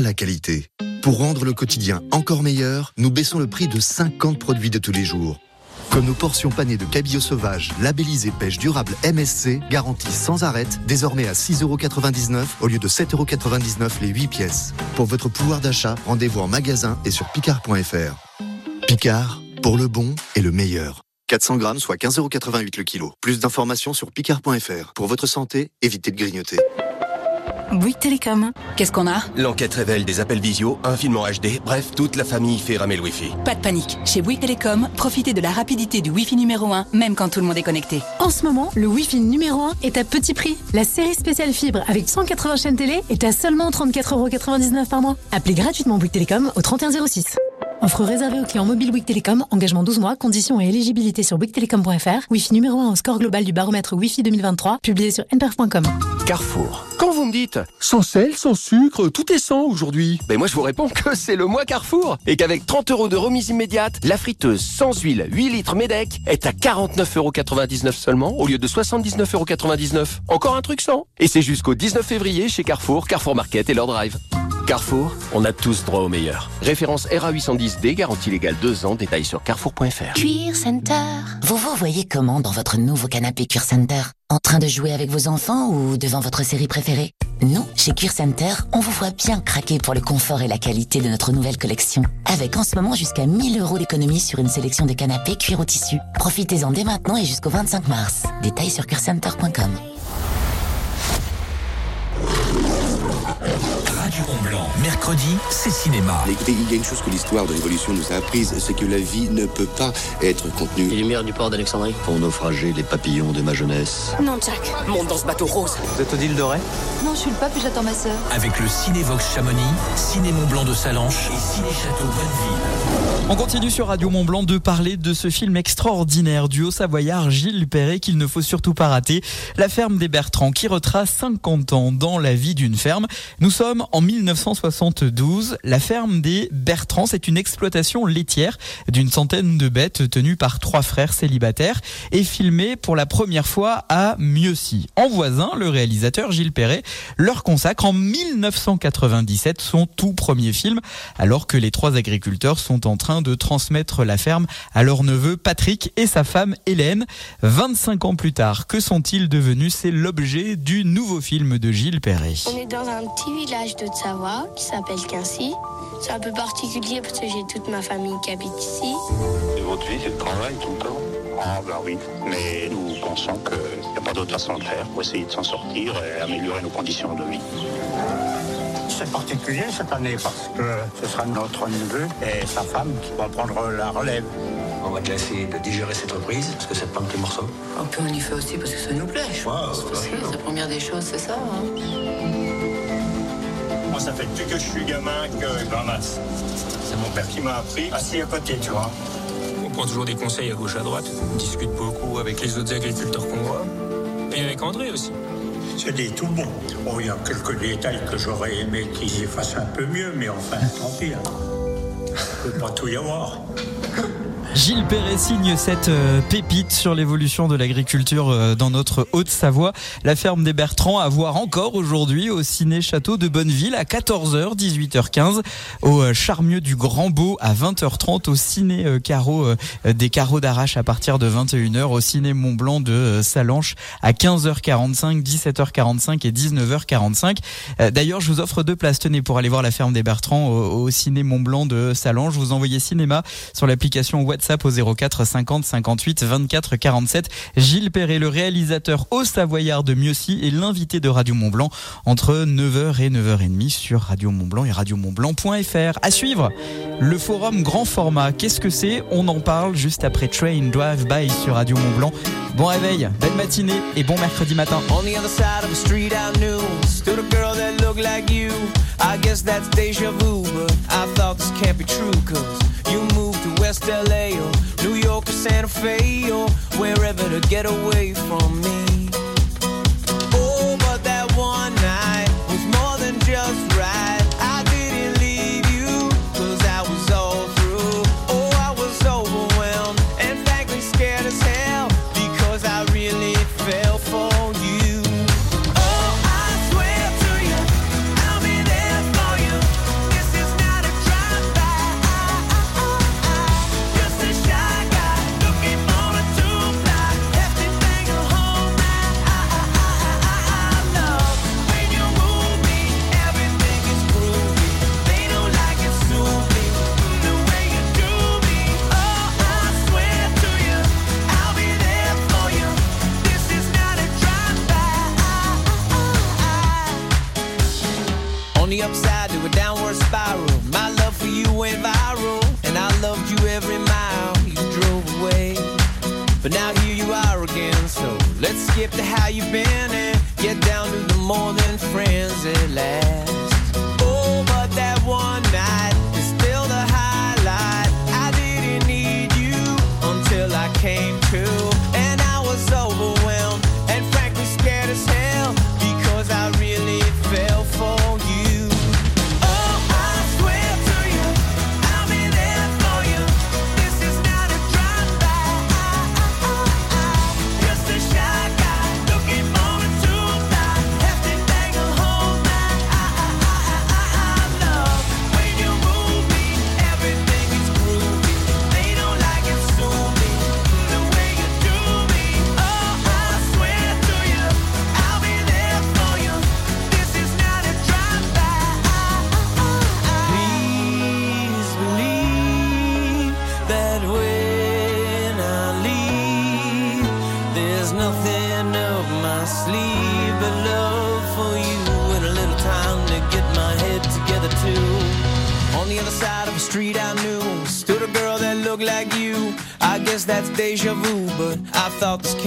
la qualité. Pour rendre le quotidien encore meilleur, nous baissons le prix de 50 produits de tous les jours. Comme nos portions panées de cabillaud sauvage, labellisées pêche durable MSC, garanties sans arrêt, désormais à 6,99€ au lieu de 7,99€ les 8 pièces. Pour votre pouvoir d'achat, rendez-vous en magasin et sur picard.fr. Picard, pour le bon et le meilleur. 400 grammes, soit 15,88€ le kilo. Plus d'informations sur picard.fr. Pour votre santé, évitez de grignoter. Bouygues Télécom. Qu'est-ce qu'on a? L'enquête révèle des appels visio, un film en HD, bref, toute la famille fait ramer le Wi-Fi. Pas de panique. Chez Bouygues Télécom, profitez de la rapidité du Wi-Fi numéro 1, même quand tout le monde est connecté. En ce moment, le Wi-Fi numéro 1 est à petit prix. La série spéciale fibre avec 180 chaînes télé est à seulement 34,99€ par mois. Appelez gratuitement Bouygues Télécom au 3106. Offre réservée aux clients mobiles Bouygues Télécom, engagement 12 mois, conditions et éligibilité sur bouyguestelecom.fr. Wi-Fi numéro 1 au score global du baromètre Wi-Fi 2023, publié sur nperf.com. Carrefour. Quand vous me dites sans sel, sans sucre, tout est sans aujourd'hui, ben moi je vous réponds que c'est le mois Carrefour et qu'avec 30 euros de remise immédiate, la friteuse sans huile 8 litres Medec est à 49,99€ seulement au lieu de 79,99€. Encore un truc sans Et c'est jusqu'au 19 février chez Carrefour, Carrefour Market et leur drive. Carrefour, on a tous droit au meilleur. Référence RA810D, garantie légale 2 ans, détail sur carrefour.fr. Cuir Center. Vous vous voyez comment dans votre nouveau canapé Cuir Center En train de jouer avec vos enfants ou devant votre série préférée Nous, chez Cuir Center, on vous voit bien craquer pour le confort et la qualité de notre nouvelle collection. Avec en ce moment jusqu'à 1000 euros d'économie sur une sélection de canapés cuir au tissu. Profitez-en dès maintenant et jusqu'au 25 mars. Détails sur cuircenter.com. Radio Mont Blanc. Mercredi, c'est cinéma. Écoutez, il y a une chose que l'histoire de l'évolution nous a apprise, c'est que la vie ne peut pas être contenue. Les lumières du port d'Alexandrie Pour naufrager les papillons de ma jeunesse. Non, Jack. Monte dans ce bateau rose. Vous êtes Odile Doré Non, je suis le pape et j'attends ma sœur. Avec le Cinévox Chamonix, Ciné Mont Blanc de Salanches et Ciné Château Bonneville. On continue sur Radio Mont Blanc de parler de ce film extraordinaire du haut-savoyard Gilles Perret qu'il ne faut surtout pas rater. La ferme des Bertrands qui retrace 50 ans dans la vie d'une ferme. Nous sommes en 1972. La ferme des Bertrands, c'est une exploitation laitière d'une centaine de bêtes tenues par trois frères célibataires et filmée pour la première fois à Mieuxy. En voisin, le réalisateur Gilles Perret leur consacre en 1997 son tout premier film alors que les trois agriculteurs sont en train de transmettre la ferme à leur neveu Patrick et sa femme Hélène. 25 ans plus tard, que sont-ils devenus? C'est l'objet du nouveau film de Gilles Perret. On est dans un petit village de Savoie qui s'appelle Quincy. C'est un peu particulier parce que j'ai toute ma famille qui habite ici. Et votre vie, c'est le travail tout le temps? Ah, ben oui. Mais nous pensons qu'il n'y a pas d'autre façon de faire pour essayer de s'en sortir et améliorer nos conditions de vie. C'est particulier cette année parce que ce sera notre neveu et sa femme qui vont prendre la relève. On va déjà essayer de digérer cette reprise parce que c'est pas un petit morceau. Un peu on y fait aussi parce que ça nous plaît, je pense. aussi. La première des choses, c'est ça. hein. Moi, ça fait depuis que je suis gamin que je ramasse. C'est mon père qui m'a appris, assis à côté, tu vois. On prend toujours des conseils à gauche à droite. On discute beaucoup avec les autres agriculteurs qu'on voit. Et avec André aussi. C'est des tout bons. Bon, il y a quelques détails que j'aurais aimé qu'ils y fassent un peu mieux, mais enfin, tant pis. hein. Il peut pas tout y avoir. Gilles Perret signe cette euh, pépite sur l'évolution de l'agriculture euh, dans notre Haute-Savoie. La ferme des Bertrands à voir encore aujourd'hui au ciné château de Bonneville à 14h, 18h15, au euh, charmieux du Grand Beau à 20h30, au ciné carreau des carreaux d'arrache à partir de 21h, au ciné Mont Blanc de Salanches à 15h45, 17h45 et 19h45. Euh, D'ailleurs, je vous offre deux places. Tenez pour aller voir la ferme des Bertrands au, ciné Mont Blanc de Salanges. Vous envoyez cinéma sur l'application WhatsApp au 04 50 58 24 47. Gilles Perret, le réalisateur au Savoyard de Mieuxy et l'invité de Radio Mont Blanc entre 9h et 9h30 sur Radio Mont Blanc et radiomontblanc.fr. À suivre, le forum grand format. Qu'est-ce que c'est? On en parle juste après Train Drive By sur Radio Mont Blanc. Bon réveil, belle matinée et bon mercredi matin. On the other side of the street I knew girl that like you I guess that's vu I thought this can't be true you moved to West LA Santa Fe Or wherever to get away from me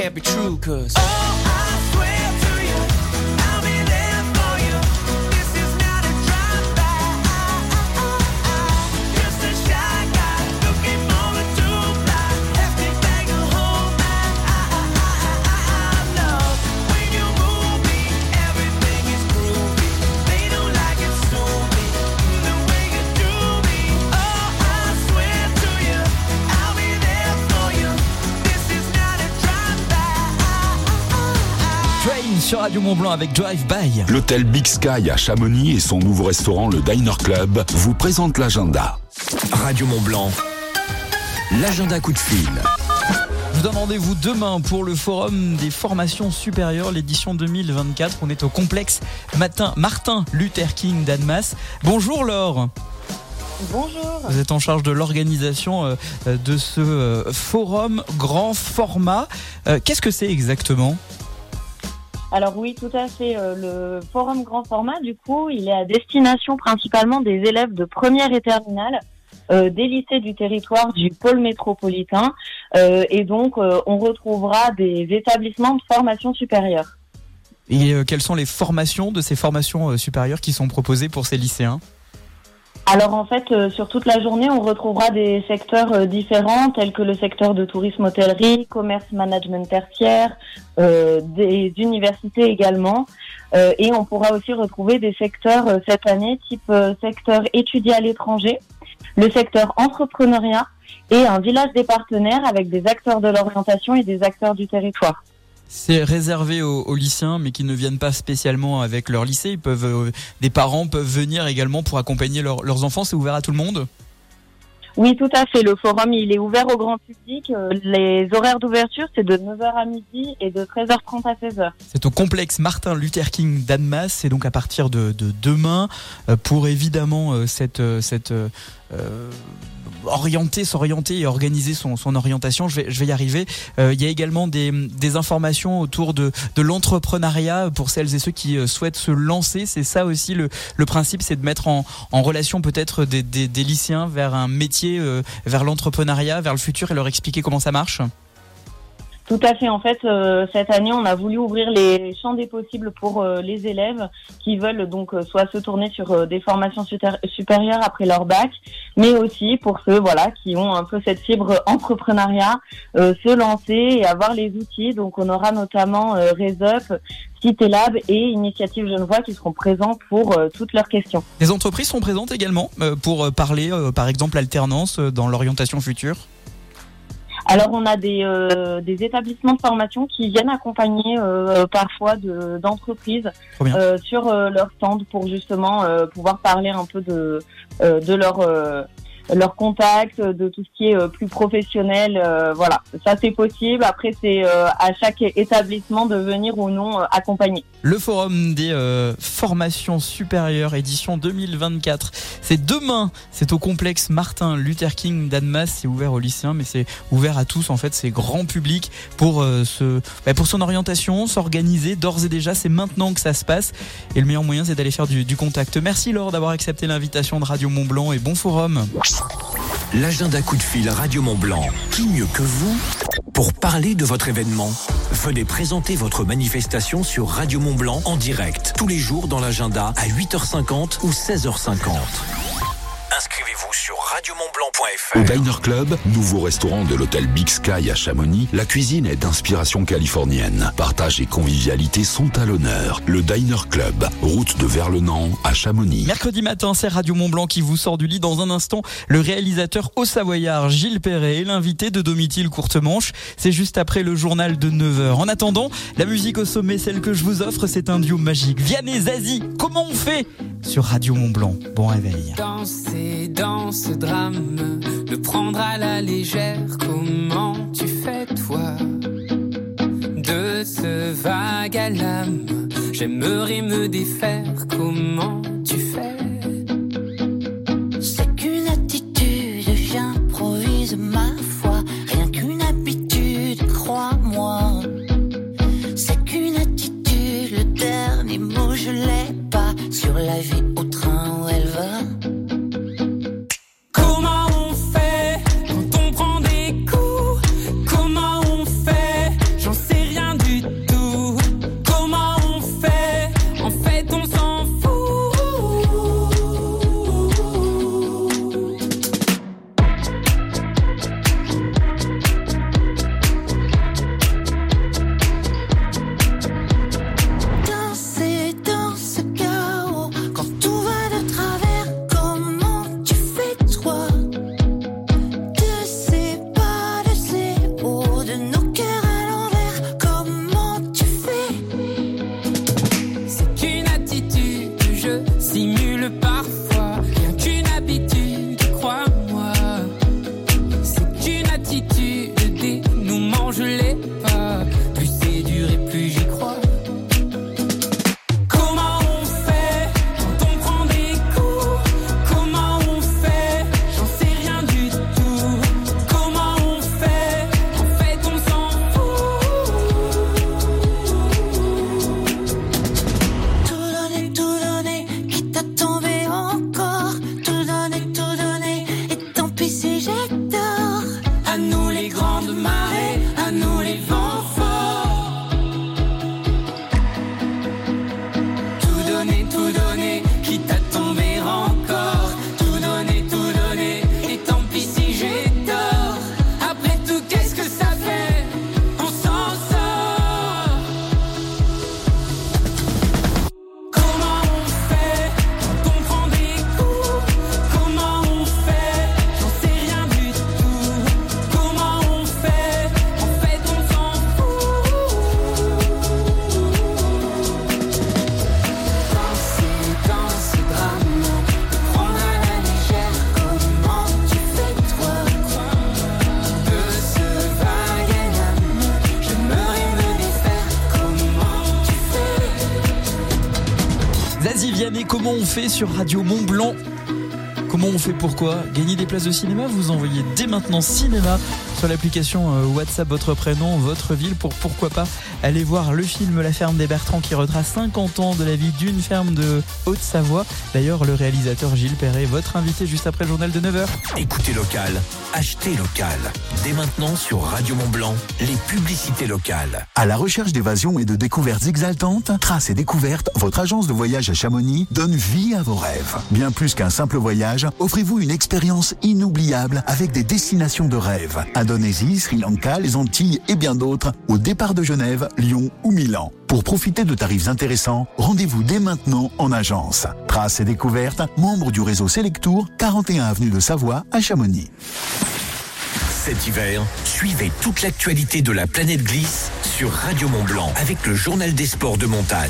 can't be true, cause. Oh, Radio Mont Blanc avec Drive By. L'hôtel Big Sky à Chamonix et son nouveau restaurant, le Diner Club, vous présentent l'agenda. Radio Mont Blanc. L'agenda coup de fil. Je vous donne rendez-vous demain pour le forum des formations supérieures, l'édition 2024. On est au complexe Matin, Martin Luther King d'Annemasse. Bonjour Laure. Bonjour. Vous êtes en charge de l'organisation euh, de ce euh, forum grand format. Euh, Qu'est-ce que c'est exactement? Alors oui, tout à fait. euh, Le forum grand format, du coup, il est à destination principalement des élèves de première et terminale. euh, des lycées du territoire du pôle métropolitain Euh, et donc on retrouvera des établissements de formation supérieure. Et quelles sont les formations de ces formations supérieures qui sont proposées pour ces lycéens? Alors en fait, euh, sur toute la journée, on retrouvera des secteurs euh, différents, tels que le secteur de tourisme hôtellerie, commerce management tertiaire, euh, des universités également. Et on pourra aussi retrouver des secteurs cette année, type secteur étudié à l'étranger, le secteur entrepreneuriat et un village des partenaires avec des acteurs de l'orientation et des acteurs du territoire. C'est réservé aux, aux lycéens, mais qui ne viennent pas spécialement avec leur lycée. Ils peuvent, euh, des parents peuvent venir également pour accompagner leur- leurs enfants. C'est ouvert à tout le monde? Oui, tout à fait. Le forum, il est ouvert au grand public. Euh, Les horaires d'ouverture, c'est de 9h à midi et de 13h30 à 16h. C'est au complexe Martin Luther King d'Annemasse. C'est donc à partir de, de demain euh, pour évidemment cette, cette euh, orienter, s'orienter et organiser son, son orientation. Je vais, je vais y arriver. Euh, il y a également des, des informations autour de, de l'entrepreneuriat pour celles et ceux qui euh, souhaitent se lancer. C'est ça aussi le, le principe, c'est de mettre en, en relation peut-être des, des, des lycéens vers un métier, euh, vers l'entrepreneuriat, vers le futur et leur expliquer comment ça marche. Tout à fait. En fait, euh, cette année, on a voulu ouvrir les champs des possibles pour euh, les élèves qui veulent donc euh, soit se tourner sur des formations supérie- supérieures après leur bac, mais aussi pour ceux voilà qui ont un peu cette fibre entrepreneuriat, se lancer et avoir les outils. Donc, on aura notamment euh, Resup, Cité Lab et Initiative Genevois qui seront présents pour euh, toutes leurs questions. Les entreprises sont présentes également pour parler, par exemple, alternance dans l'orientation future? Alors on a des, euh, des établissements de formation qui viennent accompagner euh, parfois de- d'entreprises euh, sur euh, leur stand pour justement euh, pouvoir parler un peu de, euh, de leur, euh, leur contact, de tout ce qui est euh, plus professionnel. euh, voilà, ça c'est possible. Après c'est euh, à chaque établissement de venir ou non euh, accompagner. Le forum des euh, formations supérieures édition 2024. C'est demain. C'est au complexe Martin Luther King d'Annemasse. C'est ouvert aux lycéens, mais c'est ouvert à tous. En fait, c'est grand public pour euh, ce, bah, pour son orientation, s'organiser. D'ores et déjà, c'est maintenant que ça se passe. Et le meilleur moyen, c'est d'aller faire du, du contact. Merci Laure d'avoir accepté l'invitation de Radio Mont Blanc et bon forum. L'agenda coup de fil Radio Mont Blanc. Qui mieux que vous pour parler de votre événement? Venez présenter votre manifestation sur Radio Mont Blanc en direct tous les jours dans l'agenda à 8h50 ou 16h50. Inscrivez-vous sur radiomontblanc.fr. Au Diner Club, nouveau restaurant de l'hôtel Big Sky à Chamonix, la cuisine est d'inspiration californienne. Partage et convivialité sont à l'honneur. Le Diner Club, route de Verlenan à Chamonix. Mercredi matin, c'est Radio Mont Blanc qui vous sort du lit. Dans un instant, le réalisateur au Savoyard, Gilles Perret, et l'invité de Domitil Courtemanche. C'est juste après le journal de 9h. En attendant, la musique au sommet, celle que je vous offre, c'est un duo magique. Vianney Zazie, comment on fait Sur Radio Mont Blanc? Bon réveil. Danser dans ce drame, le prendre à la légère, comment tu fais toi? De ce vague à l'âme, j'aimerais me défaire, comment tu fais? C'est qu'une attitude, j'improvise ma foi. Rien qu'une habitude, crois-moi. C'est qu'une attitude, le dernier mot je l'ai pas. Sur la vie Mehdi Vianney, comment on fait sur Radio Mont Blanc? Comment on fait pourquoi? Gagner des places de cinéma Vous envoyez dès maintenant cinéma sur l'application euh, WhatsApp votre prénom, votre ville pour pourquoi pas aller voir le film La ferme des Bertrands qui retrace 50 ans de la vie d'une ferme de Haute-Savoie. D'ailleurs, le réalisateur Gilles Perret, votre invité juste après le journal de 9h. Écoutez local, achetez local. Dès maintenant sur Radio Mont Blanc, les publicités locales. À la recherche d'évasion et de découvertes exaltantes, Traces et Découvertes, votre agence de voyage à Chamonix donne vie à vos rêves. Bien plus qu'un simple voyage, offrez-vous une expérience inoubliable avec des destinations de rêve. Indonésie, Sri Lanka, les Antilles et bien d'autres, au départ de Genève, Lyon ou Milan. Pour profiter de tarifs intéressants, rendez-vous dès maintenant en agence. Traces et Découvertes, membre du réseau Selectour, 41 avenue de Savoie à Chamonix. Cet hiver, suivez toute l'actualité de la planète glisse sur Radio Mont Blanc avec le journal des sports de montagne.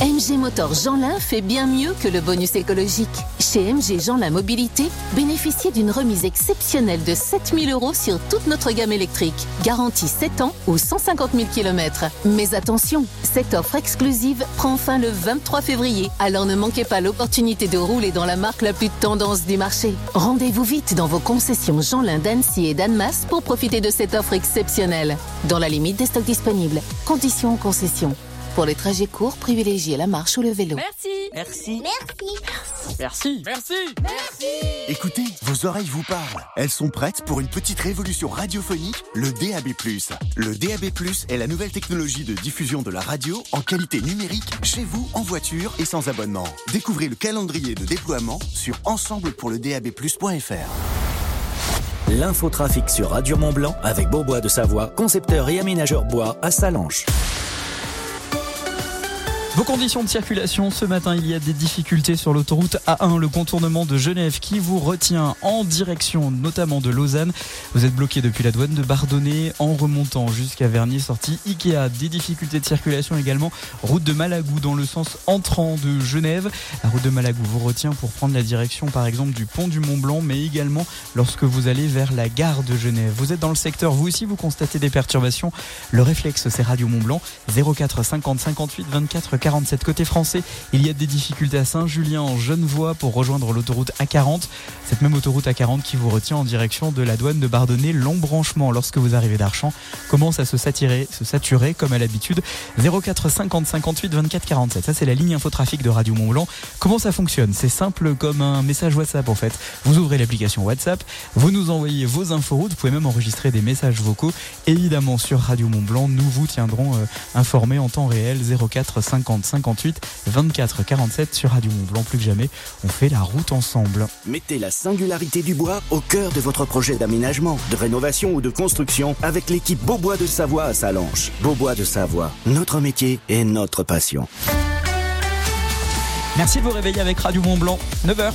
MG Motor Jeanlin fait bien mieux que le bonus écologique. Chez MG Jeanlin Mobilité, bénéficiez d'une remise exceptionnelle de 7000 euros sur toute notre gamme électrique. Garantie 7 ans ou 150 000 km. Mais attention, cette offre exclusive prend fin le 23 février. Alors ne manquez pas l'opportunité de rouler dans la marque la plus tendance du marché. Rendez-vous vite dans vos concessions Jeanlin d'Annecy et d'Annemasse pour profiter de cette offre exceptionnelle. Dans la limite des stocks disponibles. Conditions en concession. Pour les trajets courts, privilégiez la marche ou le vélo. Merci. Merci. Merci. Merci. Écoutez, vos oreilles vous parlent. Elles sont prêtes pour une petite révolution radiophonique, le DAB+. Le DAB+, est la nouvelle technologie de diffusion de la radio en qualité numérique chez vous, en voiture et sans abonnement. Découvrez le calendrier de déploiement sur ensemblepourledabplus.fr. L'infotrafic sur Radio Mont Blanc avec Beaubois de Savoie, concepteur et aménageur bois à Salanches. Vos conditions de circulation, ce matin, il y a des difficultés sur l'autoroute A1, le contournement de Genève qui vous retient en direction notamment de Lausanne. Vous êtes bloqué depuis la douane de Bardonnay en remontant jusqu'à Vernier, sortie Ikea. Des difficultés de circulation également, route de Malagou dans le sens entrant de Genève. La route de Malagou vous retient pour prendre la direction par exemple du pont du Mont Blanc, mais également lorsque vous allez vers la gare de Genève. Vous êtes dans le secteur, vous aussi, vous constatez des perturbations. Le réflexe, c'est Radio Mont Blanc, 04 50 58 24 47 côté français. Il y a des difficultés à Saint-Julien en Genevois pour rejoindre l'autoroute A40. Cette même autoroute A40 qui vous retient en direction de la douane de Bardonnay. L'embranchement lorsque vous arrivez d'Archamps commence à se saturer, se saturer comme à l'habitude. 04 50 58 24 47. Ça c'est la ligne infotrafic de Radio Mont Blanc. Comment ça fonctionne? C'est simple comme un message WhatsApp en fait. Vous ouvrez l'application WhatsApp, vous nous envoyez vos inforoutes, vous pouvez même enregistrer des messages vocaux. Évidemment sur Radio Mont Blanc, nous vous tiendrons euh, informés en temps réel 04 50 58 24 47 sur Radio Mont Blanc. Plus que jamais, on fait la route ensemble. Mettez la singularité du bois au cœur de votre projet d'aménagement, de rénovation ou de construction avec l'équipe Beaubois de Savoie à Salanches. Beaubois de Savoie, notre métier et notre passion. Merci de vous réveiller avec Radio Mont Blanc, 9h.